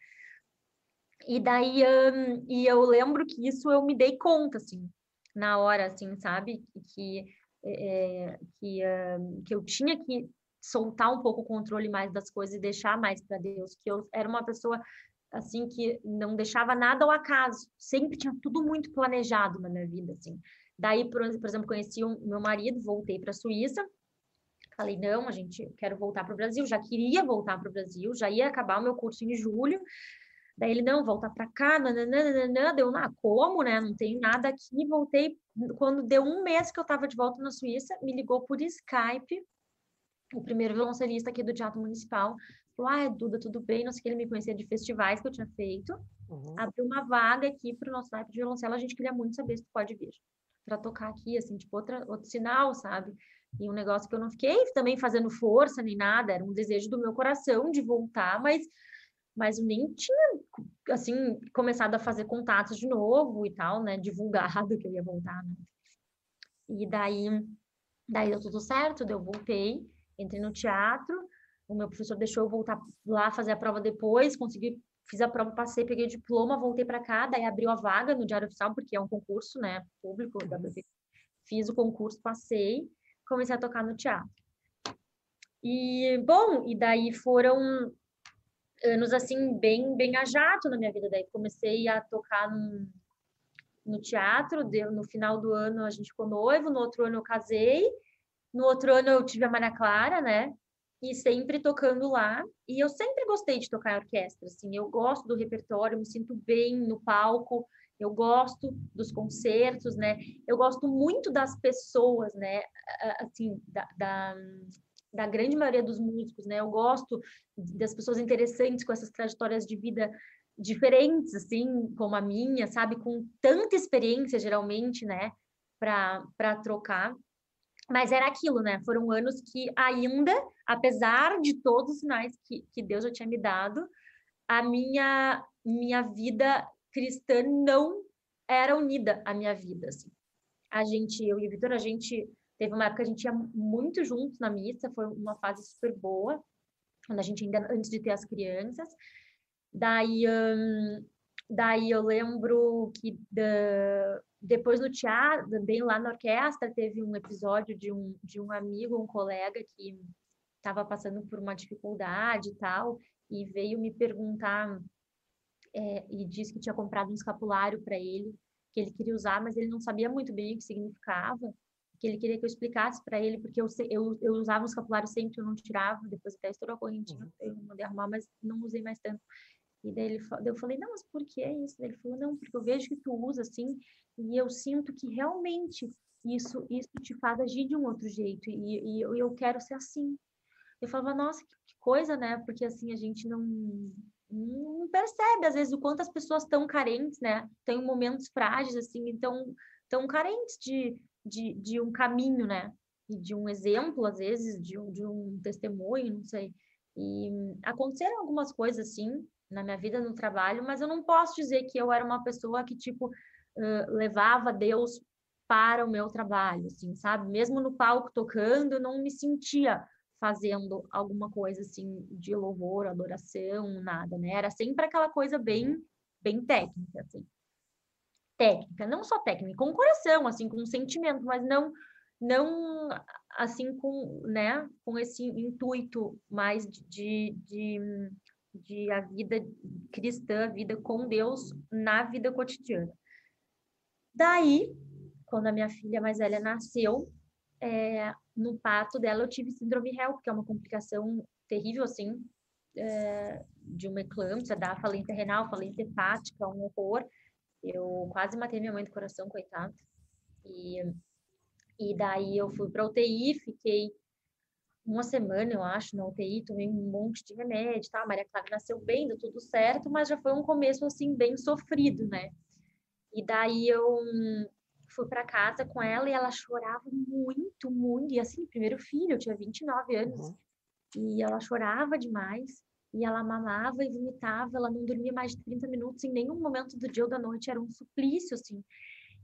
E daí, um, e eu lembro que isso eu me dei conta, assim, na hora, assim, sabe? Que, é, que, um, que eu tinha que soltar um pouco o controle mais das coisas e deixar mais para Deus, que eu era uma pessoa assim que não deixava nada ao acaso, sempre tinha tudo muito planejado na minha vida, assim. Daí, por, por exemplo, conheci o meu marido, voltei para a Suíça, falei não, a gente quero voltar para o Brasil, já queria voltar para o Brasil, já ia acabar o meu curso em julho. Daí ele não, volta para cá, nananana, deu na como, né? Não tenho nada aqui, voltei quando deu um mês que eu estava de volta na Suíça, me ligou por Skype o primeiro violoncelista aqui do Teatro Municipal, falou, ah, Duda, tudo bem, não sei que. Ele me conhecia de festivais que eu tinha feito, uhum. abriu uma vaga aqui para o nosso naipe de violoncelo, a gente queria muito saber se tu pode vir para tocar aqui, assim, tipo, outra, outro sinal, sabe? E um negócio que eu não fiquei também fazendo força nem nada, era um desejo do meu coração de voltar, mas mas eu nem tinha, assim, começado a fazer contatos de novo e tal, né? Divulgado que eu ia voltar, né? E daí, daí deu tudo certo, eu voltei entrei no teatro, o meu professor deixou eu voltar lá fazer a prova depois, consegui, fiz a prova, passei, peguei o diploma, voltei para cá, daí abriu a vaga no Diário Oficial, porque é um concurso, né, público da Fiz o concurso, passei, comecei a tocar no teatro. E, bom, e daí foram anos, assim, bem, bem a jato na minha vida, daí comecei a tocar no, no teatro, no final do ano a gente ficou noivo, no outro ano eu casei, no outro ano eu tive a Maria Clara, né? E sempre tocando lá. E eu sempre gostei de tocar em orquestra, assim. Eu gosto do repertório, me sinto bem no palco. Eu gosto dos concertos, né? Eu gosto muito das pessoas, né? Assim, da, da, da grande maioria dos músicos, né? Eu gosto das pessoas interessantes com essas trajetórias de vida diferentes, assim, como a minha, sabe? Com tanta experiência, geralmente, né? Para trocar. Mas era aquilo, né? Foram anos que ainda, apesar de todos os sinais que, que Deus já tinha me dado, a minha, minha vida cristã não era unida à minha vida, assim. A gente, eu e o Vitor, a gente teve uma época que a gente ia muito juntos na missa, foi uma fase super boa, quando a gente ainda antes de ter as crianças. Daí, daí eu lembro que depois no teatro, bem lá na orquestra, teve um episódio de um, de um amigo, um colega que estava passando por uma dificuldade e tal, e veio me perguntar é, e disse que tinha comprado um escapulário para ele, que ele queria usar, mas ele não sabia muito bem o que significava, que ele queria que eu explicasse para ele, porque eu, eu, eu usava um escapulário sempre, eu não tirava, depois até estourou a correntinha, uhum. eu mandei arrumar, mas não usei mais tanto. E daí ele, eu falei, não, mas por que isso? Daí ele falou, não, porque eu vejo que tu usa assim, e eu sinto que realmente isso isso te faz agir de um outro jeito e, e eu, eu quero ser assim. Eu falava, nossa, que, que coisa, né? Porque assim a gente não não percebe às vezes o quanto as pessoas estão carentes, né? Tem momentos frágeis assim, então tão carentes de, de, de um caminho, né? E de um exemplo às vezes, de um, de um testemunho, não sei. E aconteceram algumas coisas assim na minha vida no trabalho, mas eu não posso dizer que eu era uma pessoa que tipo uh, levava Deus para o meu trabalho, assim, sabe? Mesmo no palco tocando, eu não me sentia fazendo alguma coisa assim de louvor, adoração, nada, né? Era sempre aquela coisa bem, bem técnica, assim. Técnica, não só técnica, com coração, assim, com sentimento, mas não não assim com, né, com esse intuito mais de, de, de a vida cristã, a vida com Deus na vida cotidiana. Daí, quando a minha filha mais velha nasceu, é, no parto dela eu tive síndrome HELP, que é uma complicação terrível, assim, é, de uma eclâmpsia, da falência renal, falência hepática, um horror. Eu quase matei minha mãe do coração, coitada. E, e daí eu fui para UTI, fiquei uma semana, eu acho, na UTI, tomei um monte de remédio, tá? A Maria Clara nasceu bem, deu tudo certo, mas já foi um começo, assim, bem sofrido, né? E daí eu fui para casa com ela e ela chorava muito, muito. E assim, primeiro filho, eu tinha 29 anos. Uhum. E ela chorava demais. E ela mamava e vomitava, ela não dormia mais de 30 minutos em nenhum momento do dia ou da noite, era um suplício, assim.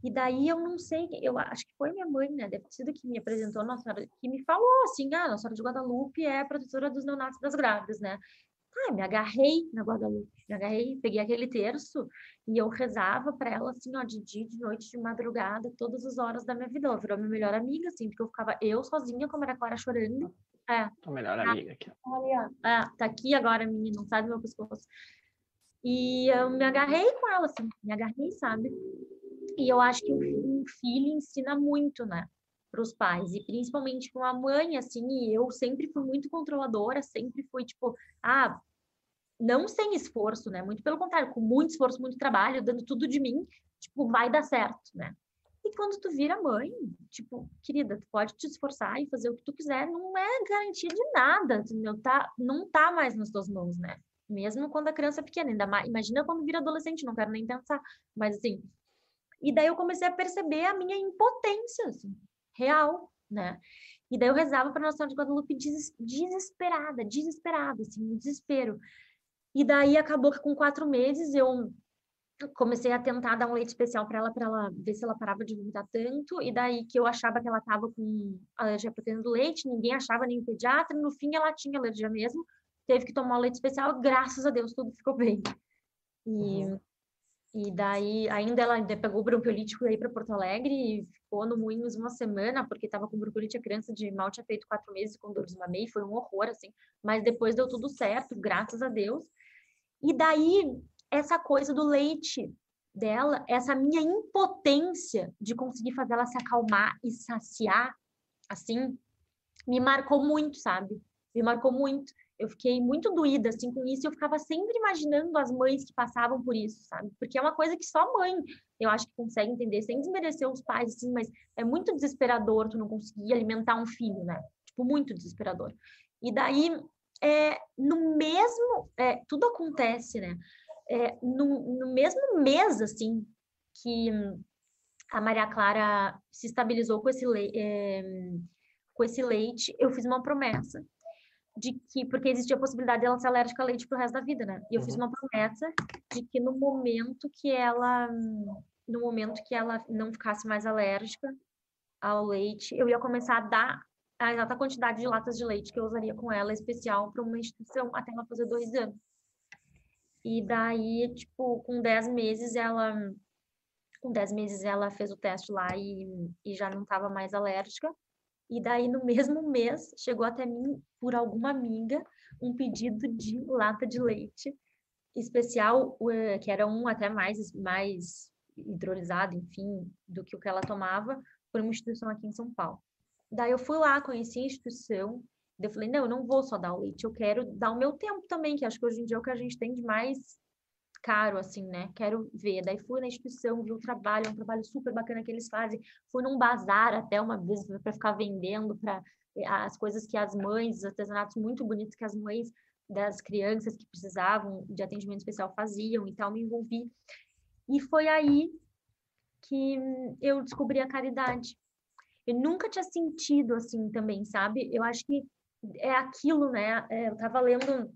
E daí eu não sei, eu acho que foi minha mãe, né? Deve ter sido que me apresentou, Nossa Senhora, que me falou assim: ah, Nossa Senhora de Guadalupe é protetora dos neonatos das grávidas, né? Ah, me agarrei na Guadalupe, me agarrei, peguei aquele terço e eu rezava para ela assim, ó, de dia, de noite, de madrugada, todas as horas da minha vida. Ela virou minha melhor amiga, assim, porque eu ficava eu sozinha, como era Clara, chorando. É. Melhor amiga aqui. Olha, é, tá aqui agora, menina, não sai do meu pescoço. E eu me agarrei com ela, assim, me agarrei, sabe? E eu acho que um filho ensina muito, né? Para os pais, e principalmente com a mãe, assim, e eu sempre fui muito controladora, sempre fui tipo, ah, não sem esforço, né? Muito pelo contrário, com muito esforço, muito trabalho, dando tudo de mim, tipo, vai dar certo, né? E quando tu vira mãe, tipo, querida, tu pode te esforçar e fazer o que tu quiser, não é garantia de nada, entendeu? Tá, não tá mais nas tuas mãos, né? Mesmo quando a criança é pequena, ainda mais, imagina quando vira adolescente, não quero nem pensar, mas assim, e daí eu comecei a perceber a minha impotência, assim, real, né? E daí eu rezava para Nossa Senhora de Guadalupe des desesperada, desesperada, assim, um desespero. E daí acabou que com quatro meses eu comecei a tentar dar um leite especial para ela, para ela ver se ela parava de vomitar tanto. E daí que eu achava que ela estava com alergia à proteína do leite, ninguém achava nem pediatra. No fim, ela tinha alergia mesmo, teve que tomar o leite especial. Graças a Deus, tudo ficou bem. E uhum. E daí, ainda ela ainda pegou o bronquiolítico aí para Porto Alegre e ficou no Moinhos uma semana, porque estava com bronquiolite a criança de mal tinha feito quatro meses com dor de mamei, foi um horror, assim. Mas depois deu tudo certo, graças a Deus. E daí, essa coisa do leite dela, essa minha impotência de conseguir fazer ela se acalmar e saciar, assim, me marcou muito, sabe? Me marcou muito eu fiquei muito doída assim com isso eu ficava sempre imaginando as mães que passavam por isso, sabe? Porque é uma coisa que só mãe, eu acho que consegue entender, sem desmerecer os pais assim, mas é muito desesperador tu não conseguir alimentar um filho, né? Tipo, muito desesperador. E daí, é, no mesmo, é, tudo acontece, né? É, no, no mesmo mês, assim, que a Maria Clara se estabilizou com esse, é, com esse leite, eu fiz uma promessa de que, porque existia a possibilidade dela ser alérgica a leite pro resto da vida, né? E eu uhum. fiz uma promessa de que no momento que ela, no momento que ela não ficasse mais alérgica ao leite, eu ia começar a dar a exata quantidade de latas de leite que eu usaria com ela, especial para uma instituição, até ela fazer dois anos. E daí, tipo, com 10 meses ela com 10 meses ela fez o teste lá e, e já não estava mais alérgica. E daí, no mesmo mês, chegou até mim, por alguma amiga, um pedido de lata de leite especial, que era um até mais, mais hidrolisado, enfim, do que o que ela tomava, por uma instituição aqui em São Paulo. Daí eu fui lá, conheci a instituição, eu falei, não, eu não vou só dar o leite, eu quero dar o meu tempo também, que acho que hoje em dia é o que a gente tem de mais caro, assim, né? Quero ver. Daí fui na instituição, vi o trabalho, um trabalho super bacana que eles fazem. Fui num bazar até uma vez para ficar vendendo para eh, as coisas que as mães, os artesanatos muito bonitos que as mães das crianças que precisavam de atendimento especial faziam e tal, me envolvi. E foi aí que eu descobri a caridade. Eu nunca tinha sentido assim também, sabe? Eu acho que é aquilo, né? É, eu tava lendo,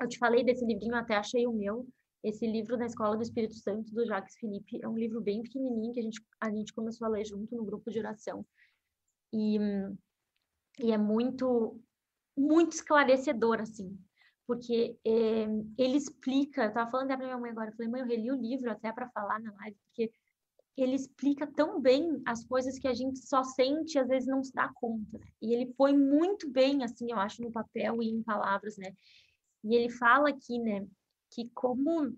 eu te falei desse livrinho, até achei o meu, esse livro da Escola do Espírito Santo, do Jacques Felipe, é um livro bem pequenininho que a gente, a gente começou a ler junto no grupo de oração. E, e é muito, muito esclarecedor, assim, porque é, ele explica, eu estava falando até para minha mãe agora, eu falei, mãe, eu reli o livro até para falar na live, porque ele explica tão bem as coisas que a gente só sente e às vezes não se dá conta. Né? E ele põe muito bem, assim, eu acho, no papel e em palavras, né? E ele fala aqui, né, que como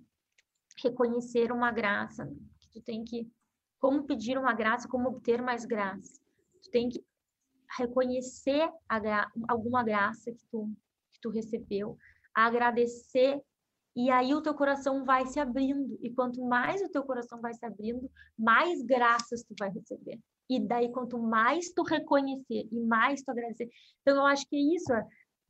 reconhecer uma graça, que tu tem que como pedir uma graça, como obter mais graça. Tu tem que reconhecer gra alguma graça que tu que tu recebeu, agradecer e aí o teu coração vai se abrindo e quanto mais o teu coração vai se abrindo, mais graças tu vai receber. E daí quanto mais tu reconhecer e mais tu agradecer. Então eu acho que é isso,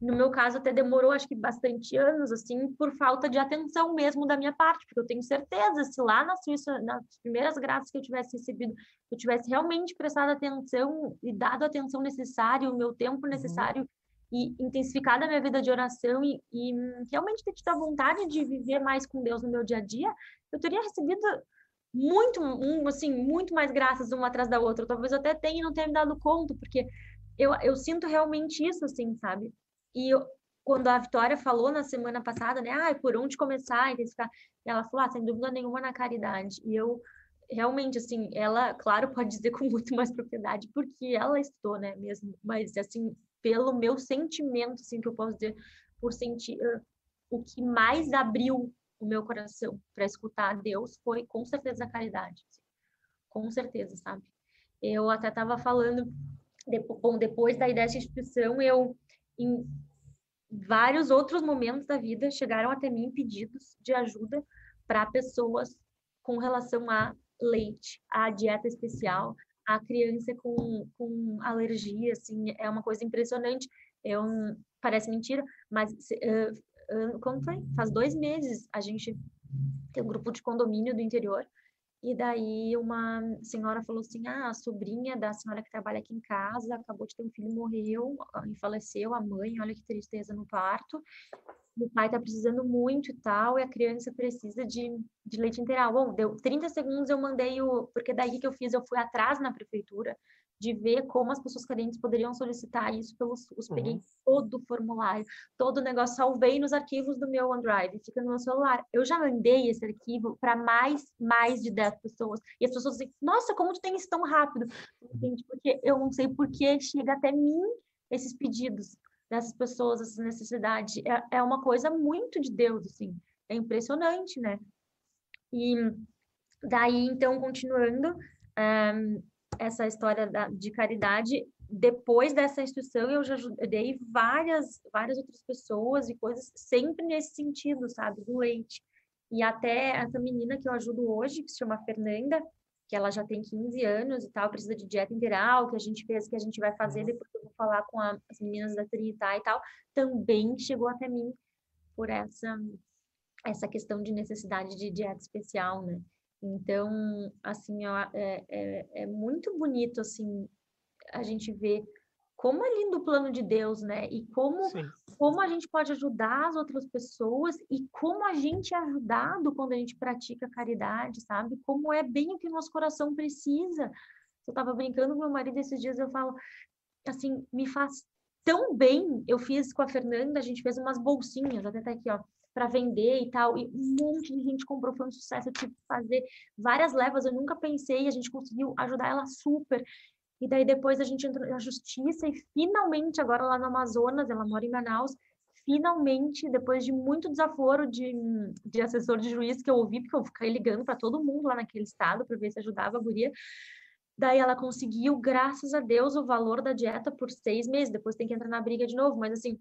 no meu caso, até demorou, acho que bastante anos, assim, por falta de atenção mesmo da minha parte, porque eu tenho certeza, se lá na Suíça, nas primeiras graças que eu tivesse recebido, eu tivesse realmente prestado atenção e dado a atenção necessária, o meu tempo uhum. necessário, uhum. E intensificado a minha vida de oração e, e realmente ter tido a vontade de viver mais com Deus no meu dia a dia, eu teria recebido muito, um, assim, muito mais graças uma atrás da outra. Talvez eu até tenha e não tenha me dado conta, porque eu, eu sinto realmente isso, assim, sabe? E eu, quando a Vitória falou na semana passada, né, ah, por onde começar, intensificar, ela falou, ah, sem dúvida nenhuma na caridade. E eu realmente, assim, ela, claro, pode dizer com muito mais propriedade, porque ela estudou, né, mesmo, mas, assim, pelo meu sentimento, assim, que eu posso dizer, por sentir, uh, o que mais abriu o meu coração para escutar Deus foi, com certeza, a caridade. Assim, com certeza, sabe? Eu até estava falando, bom, depois da ideia de instituição, eu, em vários outros momentos da vida, chegaram até mim pedidos de ajuda para pessoas com relação a leite, a dieta especial, a criança com, com alergia, assim, é uma coisa impressionante. É um, parece mentira, mas uh, uh, como foi? Faz dois meses a gente tem um grupo de condomínio do interior e daí uma senhora falou assim, ah, a sobrinha da senhora que trabalha aqui em casa acabou de ter um filho morreu e faleceu, a mãe, olha que tristeza no parto o pai está precisando muito e tal, e a criança precisa de, de leite integral. Bom, deu 30 segundos, eu mandei o. Porque daí que eu fiz, eu fui atrás na prefeitura de ver como as pessoas carentes poderiam solicitar isso pelos. Os, peguei uhum. todo o formulário, todo o negócio, salvei nos arquivos do meu OneDrive, fica no meu celular. Eu já mandei esse arquivo para mais, mais de 10 pessoas. E as pessoas dizem, nossa, como tu tem isso tão rápido? Porque eu não sei por que chega até mim esses pedidos dessas pessoas, essa necessidade. É, é uma coisa muito de Deus, assim. É impressionante, né? E daí, então, continuando um, essa história da, de caridade, depois dessa instituição, eu já ajudei várias, várias outras pessoas e coisas sempre nesse sentido, sabe? Do leite. E até essa menina que eu ajudo hoje, que se chama Fernanda, que ela já tem 15 anos e tal, precisa de dieta integral, que a gente fez, que a gente vai fazer, depois eu vou falar com a, as meninas da Trinita e tal, também chegou até mim por essa essa questão de necessidade de dieta especial, né? Então, assim, ó, é, é, é muito bonito, assim, a gente ver como é lindo o plano de Deus, né? E como, como a gente pode ajudar as outras pessoas e como a gente é ajudado quando a gente pratica caridade, sabe? Como é bem o que nosso coração precisa. Eu estava brincando com meu marido esses dias, eu falo, assim, me faz tão bem. Eu fiz com a Fernanda, a gente fez umas bolsinhas, até tá aqui, ó, para vender e tal, e um monte de gente comprou, foi um sucesso. Eu tive que fazer várias levas, eu nunca pensei, a gente conseguiu ajudar ela super. E daí depois a gente entrou na justiça e finalmente, agora lá no Amazonas, ela mora em Manaus, finalmente, depois de muito desaforo de, de assessor de juiz que eu ouvi, porque eu fiquei ligando para todo mundo lá naquele estado para ver se ajudava a guria, daí ela conseguiu, graças a Deus, o valor da dieta por seis meses, depois tem que entrar na briga de novo, mas assim,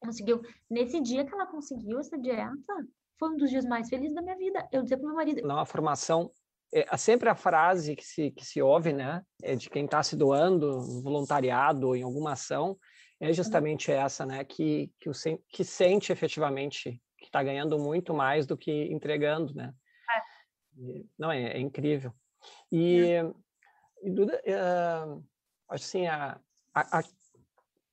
conseguiu. Nesse dia que ela conseguiu essa dieta, foi um dos dias mais felizes da minha vida. Eu dizia para meu marido... Não, a formação é, sempre a frase que se, que se ouve, né, é de quem está se doando, voluntariado ou em alguma ação, é uhum. justamente essa, né, que, que, o, que sente efetivamente que está ganhando muito mais do que entregando, né. É. Não, é, é, incrível. E, é. e Duda, uh, acho assim, a, a, a,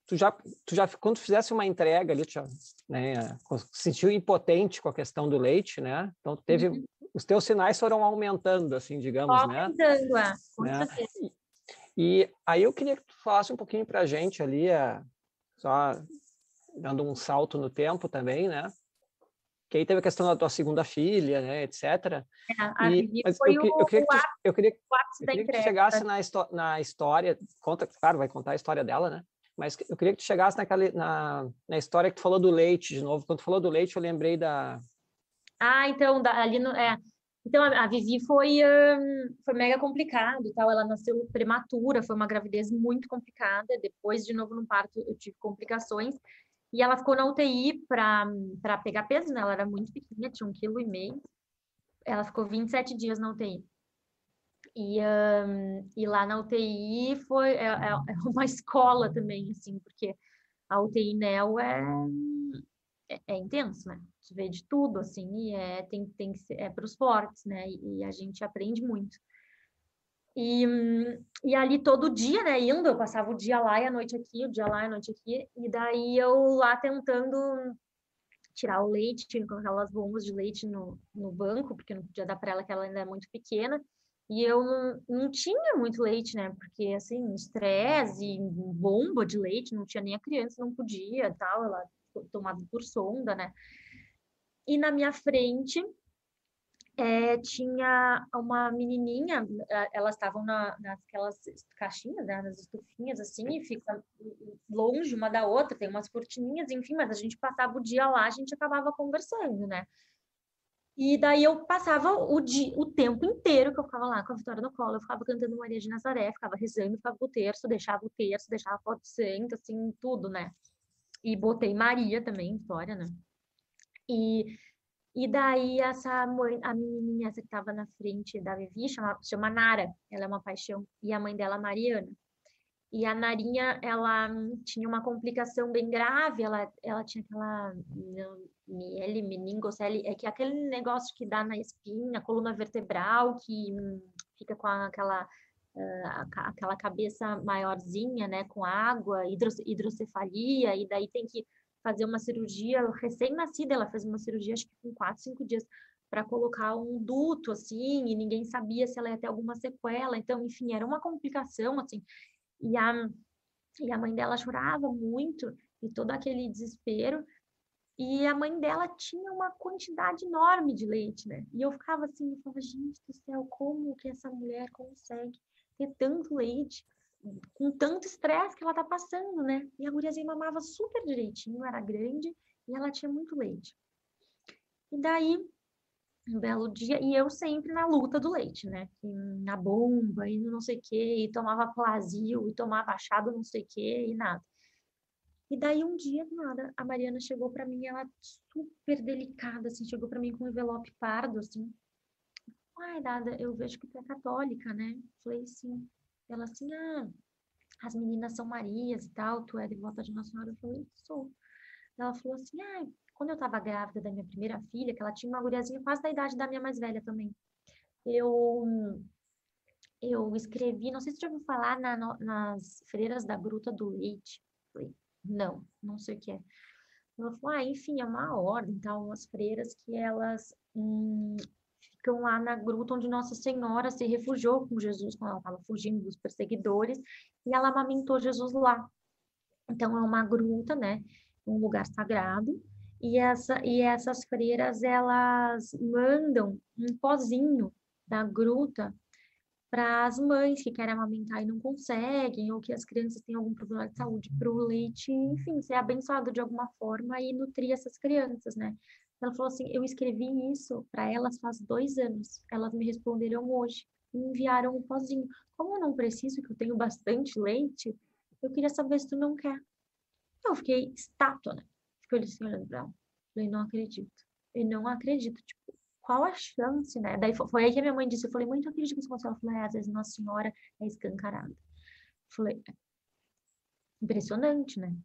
tu já, tu já, quando fizesse uma entrega ali, tu já, né, sentiu impotente com a questão do leite, né, então teve uhum os teus sinais foram aumentando, assim, digamos, aumentando, né? Aumentando, é, com né? certeza. E, aí eu queria que tu falasse um pouquinho para a gente ali, é, só dando um salto no tempo também, né? Que aí teve a questão da tua segunda filha, né, etc. É, a e, foi eu, o, eu queria que tu, eu queria, eu queria que tu chegasse na, na história, conta, claro, vai contar a história dela, né? Mas eu queria que tu chegasse naquela, na, na história que tu falou do leite de novo. Quando tu falou do leite, eu lembrei da, ah, então, ali no, é, então a, a Vivi foi, um, foi mega complicado, tal. Ela nasceu prematura, foi uma gravidez muito complicada. Depois, de novo, no parto, eu tive complicações. E ela ficou na UTI para pegar peso, né? Ela era muito pequena, tinha um quilo e meio. Ela ficou 27 dias na UTI. E, um, e lá na UTI foi é, é, é uma escola também, assim, porque a UTI NEL é, é, é intenso, né? gente vê de tudo, assim, e é, tem, tem que ser, é para os fortes, né? E, e, a gente aprende muito. E, e ali todo dia, né, indo, eu passava o dia lá e a noite aqui, o dia lá e a noite aqui, e daí eu lá tentando tirar o leite, com aquelas bombas de leite no, no banco, porque não podia dar para ela, que ela ainda é muito pequena, e eu não, não tinha muito leite, né, porque, assim, estresse, bomba de leite, não tinha nem a criança, não podia, tal, ela tomada por sonda, né, e na minha frente é, tinha uma menininha, elas estavam na, naquelas caixinhas, né, nas estufinhas, assim, e fica longe uma da outra, tem umas cortininhas, enfim, mas a gente passava o dia lá, a gente acabava conversando, né? E daí eu passava o, dia, o tempo inteiro que eu ficava lá com a Vitória no colo, eu ficava cantando Maria de Nazaré, ficava rezando, ficava o terço, deixava o terço, deixava a foto de santo, assim, tudo, né? E botei Maria também, Vitória, né? E e daí essa mãe, a menininha que estava na frente da Vivi, chama, chama Nara, ela é uma paixão, e a mãe dela Mariana. E a Narinha, ela tinha uma complicação bem grave, ela, ela tinha aquela miele, meningocele, é que é aquele negócio que dá na espinha, coluna vertebral, que fica com aquela uh, aquela cabeça maiorzinha, né, com água, hidrocefalia, e daí tem que fazer uma cirurgia recém-nascida, ela fez uma cirurgia acho que com quatro, cinco dias para colocar um duto assim, e ninguém sabia se ela ia ter alguma sequela. Então, enfim, era uma complicação assim. E a e a mãe dela chorava muito e todo aquele desespero. E a mãe dela tinha uma quantidade enorme de leite, né? E eu ficava assim, eu falava, gente do céu, como que essa mulher consegue ter tanto leite? com tanto estresse que ela tá passando, né? E a guriazinha mamava super direitinho, era grande e ela tinha muito leite. E daí, um belo dia, e eu sempre na luta do leite, né? Na bomba, e não sei o quê, e tomava plazio, e tomava achado não sei o quê, e nada. E daí um dia, nada, a Mariana chegou para mim, ela super delicada, assim, chegou para mim com um envelope pardo, assim. Ai, Dada, eu vejo que tu é católica, né? Falei, sim. Ela assim, ah, as meninas são Marias e tal, tu é devota de Nossa Senhora? Eu falei, sou. Ela falou assim, ah, quando eu tava grávida da minha primeira filha, que ela tinha uma guriazinha quase da idade da minha mais velha também, eu eu escrevi, não sei se você já ouviu falar na, nas freiras da Gruta do Leite. Falei, não, não sei o que é. Ela falou, ah, enfim, é uma ordem, tal, umas freiras que elas hum, ficam lá na gruta onde Nossa Senhora se refugiou com Jesus quando ela estava fugindo dos perseguidores e ela amamentou Jesus lá. Então é uma gruta, né? Um lugar sagrado. E, essa, e essas freiras, elas mandam um pozinho da gruta para as mães que querem amamentar e não conseguem, ou que as crianças têm algum problema de saúde, para o leite, enfim, ser abençoado de alguma forma e nutrir essas crianças, né? Ela falou assim: eu escrevi isso para elas faz dois anos. Elas me responderam hoje me enviaram um pozinho. Como eu não preciso, que eu tenho bastante leite, eu queria saber se tu não quer. Eu fiquei estátua, né? Fiquei assim olhando pra ela. Falei, não acredito. Eu não acredito. Tipo, qual a chance, né? Daí foi aí que a minha mãe disse, eu falei, mãe, tu acredita que isso aconteceu? Ela falou, é, às vezes Nossa Senhora é escancarada. Falei, impressionante, né?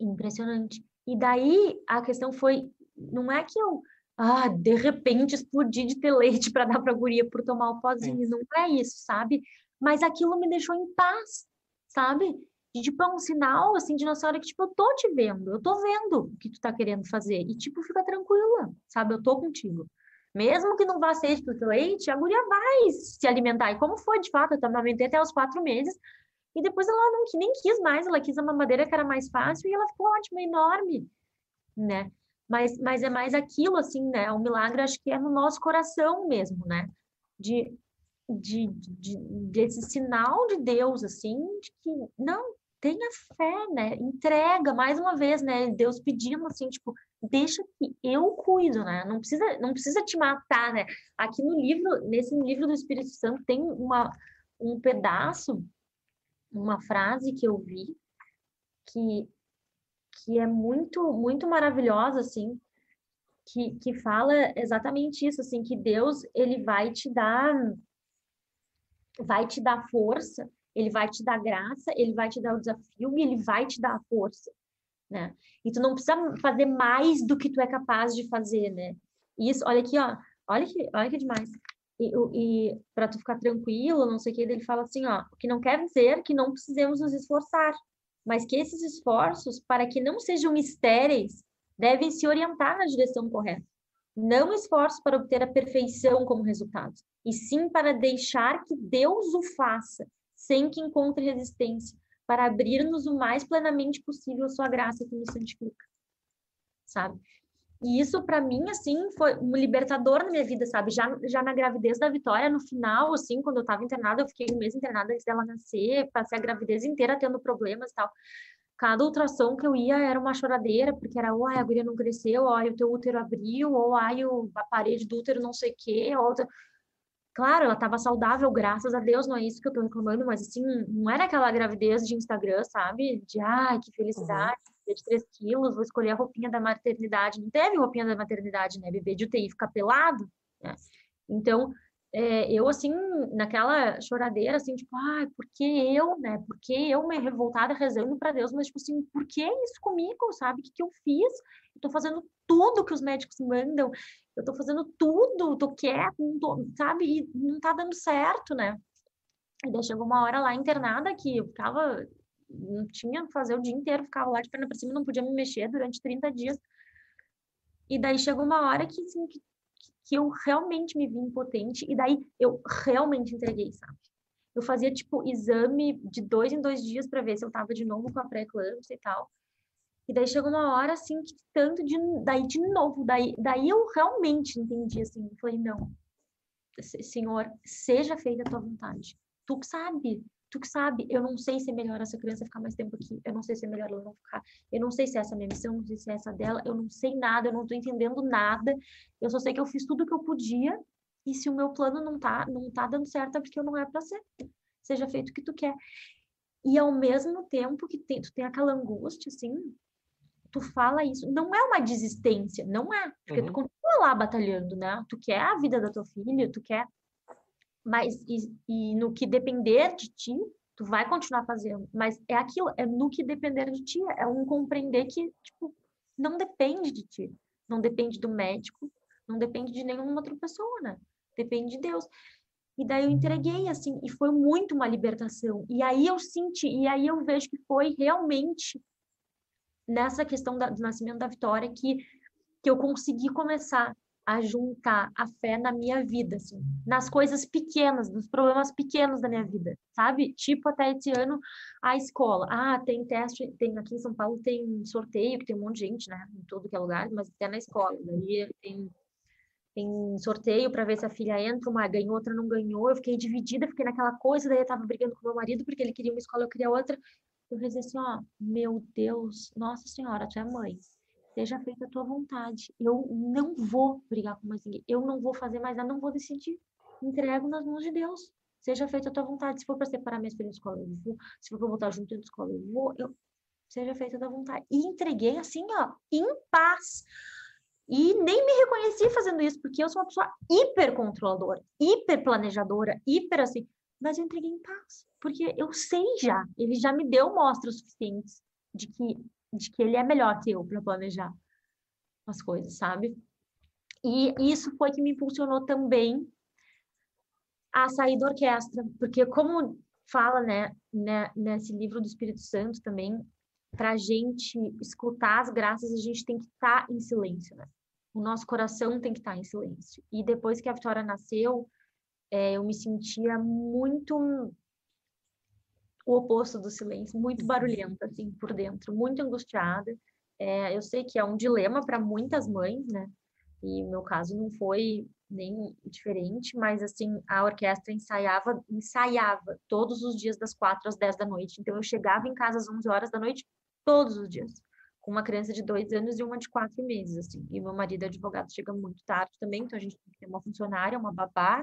Impressionante. E daí a questão foi não é que eu, ah, de repente explodi de ter leite para dar para a guria por tomar o pozinho, é. não é isso, sabe? Mas aquilo me deixou em paz, sabe? De, tipo, é um sinal, assim, de nossa hora que, tipo, eu tô te vendo, eu tô vendo o que tu tá querendo fazer. E, tipo, fica tranquila, sabe? Eu tô contigo. Mesmo que não vá ser de leite, a guria vai se alimentar. E como foi, de fato, eu amamentei até os quatro meses. E depois ela não, nem quis mais, ela quis a mamadeira que era mais fácil e ela ficou ótima, enorme, né? mas, mas é mais aquilo, assim, né? O milagre acho que é no nosso coração mesmo, né? De, de, de, desse sinal de Deus, assim, de que, não, tenha fé, né? Entrega, mais uma vez, né? Deus pedindo, assim, tipo, deixa que eu cuido, né? Não precisa, não precisa te matar, né? Aqui no livro, nesse livro do Espírito Santo, tem uma, um pedaço, uma frase que eu vi, que que é muito, muito maravilhosa, assim, que, que fala exatamente isso, assim, que Deus, ele vai te dar, vai te dar força, ele vai te dar graça, ele vai te dar o desafio e ele vai te dar a força, né? E tu não precisa fazer mais do que tu é capaz de fazer, né? Isso, olha aqui, ó, olha que, olha que demais. e, e para tu ficar tranquilo, não sei o que, ele fala assim, ó, o que não quer dizer que não precisemos nos esforçar, mas que esses esforços, para que não sejam estéreis, devem se orientar na direção correta. Não esforços para obter a perfeição como resultado, e sim para deixar que Deus o faça, sem que encontre resistência, para abrir-nos o mais plenamente possível a sua graça que nos santifica. Sabe? E isso, para mim, assim, foi um libertador na minha vida, sabe? Já, já na gravidez da Vitória, no final, assim, quando eu estava internada, eu fiquei um mês internada antes dela nascer, passei a gravidez inteira tendo problemas e tal. Cada ultrassom que eu ia era uma choradeira, porque era, ai, a guria não cresceu, ou o teu útero abriu, ou ai, a parede do útero não sei o quê, ou... Claro, ela estava saudável, graças a Deus, não é isso que eu estou reclamando, mas assim, não era aquela gravidez de Instagram, sabe? De, ai, que felicidade, uhum bebê de 3 quilos, vou escolher a roupinha da maternidade. Não teve roupinha da maternidade, né? Bebê de UTI ficar pelado, né? Então, é, eu, assim, naquela choradeira, assim, tipo, ai, por que eu, né? Por que eu me revoltada rezando para Deus? Mas, tipo assim, por que isso comigo, sabe? O que, que eu fiz? Eu tô fazendo tudo que os médicos mandam, eu tô fazendo tudo, tô quieta, tô, sabe? E não tá dando certo, né? E daí chegou uma hora lá internada que eu ficava não tinha que fazer o dia inteiro, ficava lá de perna para cima, não podia me mexer durante 30 dias. E daí chegou uma hora que, assim, que, que eu realmente me vi impotente, e daí eu realmente entreguei, sabe? Eu fazia, tipo, exame de dois em dois dias para ver se eu tava de novo com a pré-eclâmpsia e tal. E daí chegou uma hora, assim, que tanto de... Daí, de novo, daí, daí eu realmente entendi, assim, falei, não, Senhor, seja feita a tua vontade. Tu que sabe, tu que sabe, eu não sei se é melhor essa criança ficar mais tempo aqui, eu não sei se é melhor ela não ficar, eu não sei se é essa minha missão, não sei se é essa dela, eu não sei nada, eu não tô entendendo nada, eu só sei que eu fiz tudo o que eu podia, e se o meu plano não tá, não tá dando certo é porque eu não é para ser. Seja feito o que tu quer. E ao mesmo tempo que tem, tu tem aquela angústia, assim, tu fala isso, não é uma desistência, não é, porque uhum. tu continua lá batalhando, né? Tu quer a vida da tua filha, tu quer mas e, e, no que depender de ti, tu vai continuar fazendo. Mas é aquilo, é no que depender de ti, é um compreender que, tipo, não depende de ti, não depende do médico, não depende de nenhuma outra pessoa, né? Depende de Deus. E daí eu entreguei, assim, e foi muito uma libertação. E aí eu senti, e aí eu vejo que foi realmente nessa questão da, do nascimento da Vitória que, que eu consegui começar a juntar a fé na minha vida, assim, nas coisas pequenas, nos problemas pequenos da minha vida, sabe? Tipo, até esse ano, a escola. Ah, tem teste, tem aqui em São Paulo tem sorteio, que tem um monte de gente, né? Em todo que é lugar, mas até na escola. Daí tem, tem sorteio para ver se a filha entra, uma ganhou, outra não ganhou. Eu fiquei dividida, fiquei naquela coisa, daí eu tava brigando com meu marido, porque ele queria uma escola, eu queria outra. Eu rezei assim, ó, meu Deus, Nossa Senhora, tu é mãe seja feita a tua vontade. Eu não vou brigar com mais ninguém. Eu não vou fazer mais nada, não vou decidir. Entrego nas mãos de Deus. Seja feita a tua vontade. Se for para separar minhas filhas da escola, eu vou. Se for para voltar junto da escola, eu vou. Eu... Seja feita a tua vontade. E entreguei assim, ó, em paz. E nem me reconheci fazendo isso, porque eu sou uma pessoa hiper controladora, hiper planejadora, hiper assim. Mas eu entreguei em paz, porque eu sei já, ele já me deu mostras suficientes de que de que ele é melhor que eu para planejar as coisas, sabe? E isso foi que me impulsionou também a sair da orquestra, porque como fala, né, né nesse livro do Espírito Santo também, para a gente escutar as graças, a gente tem que estar tá em silêncio, né? O nosso coração tem que estar tá em silêncio. E depois que a Vitória nasceu, é, eu me sentia muito o oposto do silêncio, muito barulhenta, assim, por dentro, muito angustiada. É, eu sei que é um dilema para muitas mães, né? E meu caso não foi nem diferente, mas assim, a orquestra ensaiava, ensaiava todos os dias das quatro às dez da noite. Então eu chegava em casa às onze horas da noite todos os dias, com uma criança de dois anos e uma de quatro meses, assim. E meu marido é advogado, chega muito tarde também, então a gente tem que ter uma funcionária, uma babá,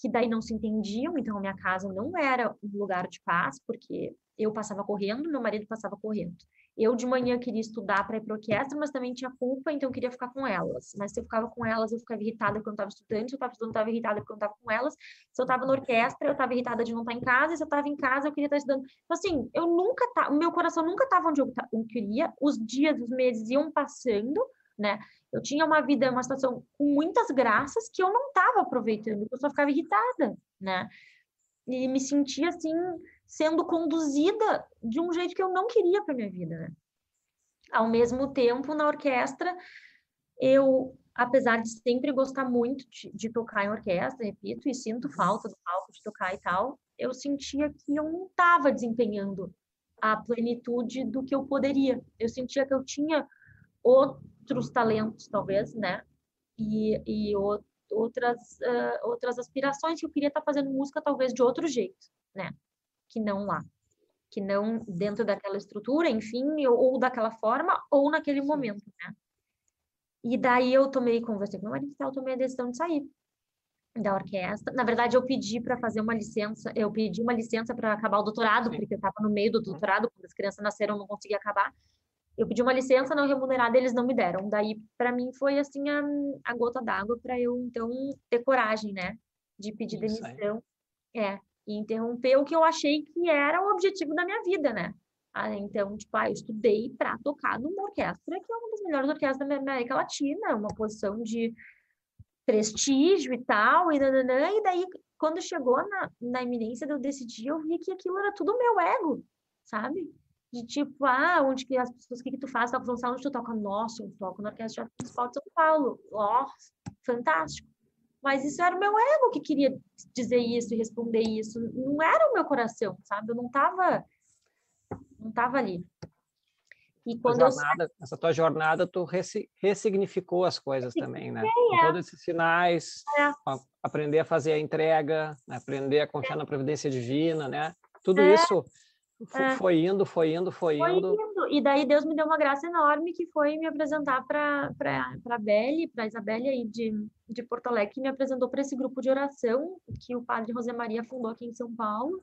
que daí não se entendiam, então a minha casa não era um lugar de paz, porque eu passava correndo, meu marido passava correndo. Eu de manhã queria estudar para ir para orquestra, mas também tinha culpa, então eu queria ficar com elas. Mas se eu ficava com elas, eu ficava irritada porque eu não estava estudando, se eu estava estudando, eu estava irritada porque eu não estava com elas. Se eu estava na orquestra, eu estava irritada de não estar em casa, e se eu estava em casa, eu queria estar estudando. Então, assim, eu nunca, o meu coração nunca estava onde eu, eu queria, os dias, os meses iam passando, né? Eu tinha uma vida, uma situação com muitas graças que eu não estava aproveitando, eu só ficava irritada, né? E me sentia assim sendo conduzida de um jeito que eu não queria para minha vida, né? Ao mesmo tempo, na orquestra, eu, apesar de sempre gostar muito de, de tocar em orquestra, repito, e sinto falta do palco de tocar e tal, eu sentia que eu não estava desempenhando a plenitude do que eu poderia. Eu sentia que eu tinha outros talentos, talvez, né? E, e outras, uh, outras aspirações que eu queria estar tá fazendo música, talvez de outro jeito, né? Que não lá. Que não dentro daquela estrutura, enfim, ou, ou daquela forma, ou naquele momento, né? E daí eu tomei, conversei com meu marido e tal, tomei a decisão de sair da orquestra. Na verdade, eu pedi para fazer uma licença, eu pedi uma licença para acabar o doutorado, Sim. porque eu estava no meio do uhum. doutorado, quando as crianças nasceram, eu não conseguia acabar. Eu pedi uma licença não remunerada, eles não me deram. Daí, para mim, foi assim a, a gota d'água para eu, então, ter coragem, né? De pedir Isso demissão. Aí. É, e interromper o que eu achei que era o objetivo da minha vida, né? Ah, então, tipo, ah, eu estudei para tocar numa orquestra que é uma das melhores orquestras da América Latina, uma posição de prestígio e tal, e, nananã, e daí, quando chegou na, na iminência de eu decidir, eu vi que aquilo era tudo meu ego, sabe? De tipo, ah, onde que as pessoas, o que que tu faz? Tá falando, onde tu toca? Nossa, eu toco na Orquestra Municipal de São Paulo. Ó, oh, fantástico. Mas isso era o meu ego que queria dizer isso e responder isso. Não era o meu coração, sabe? Eu não tava, não tava ali. E quando jornada, eu... Essa tua jornada, tu ressignificou as coisas também, né? É. Todos esses sinais, é. aprender a fazer a entrega, né? aprender a confiar é. na providência divina, né? Tudo é. isso é. foi indo, foi indo, foi, foi indo. indo. E daí Deus me deu uma graça enorme que foi me apresentar para a Belle, para a Isabelle aí de, de Porto Alegre, que me apresentou para esse grupo de oração que o padre José Maria fundou aqui em São Paulo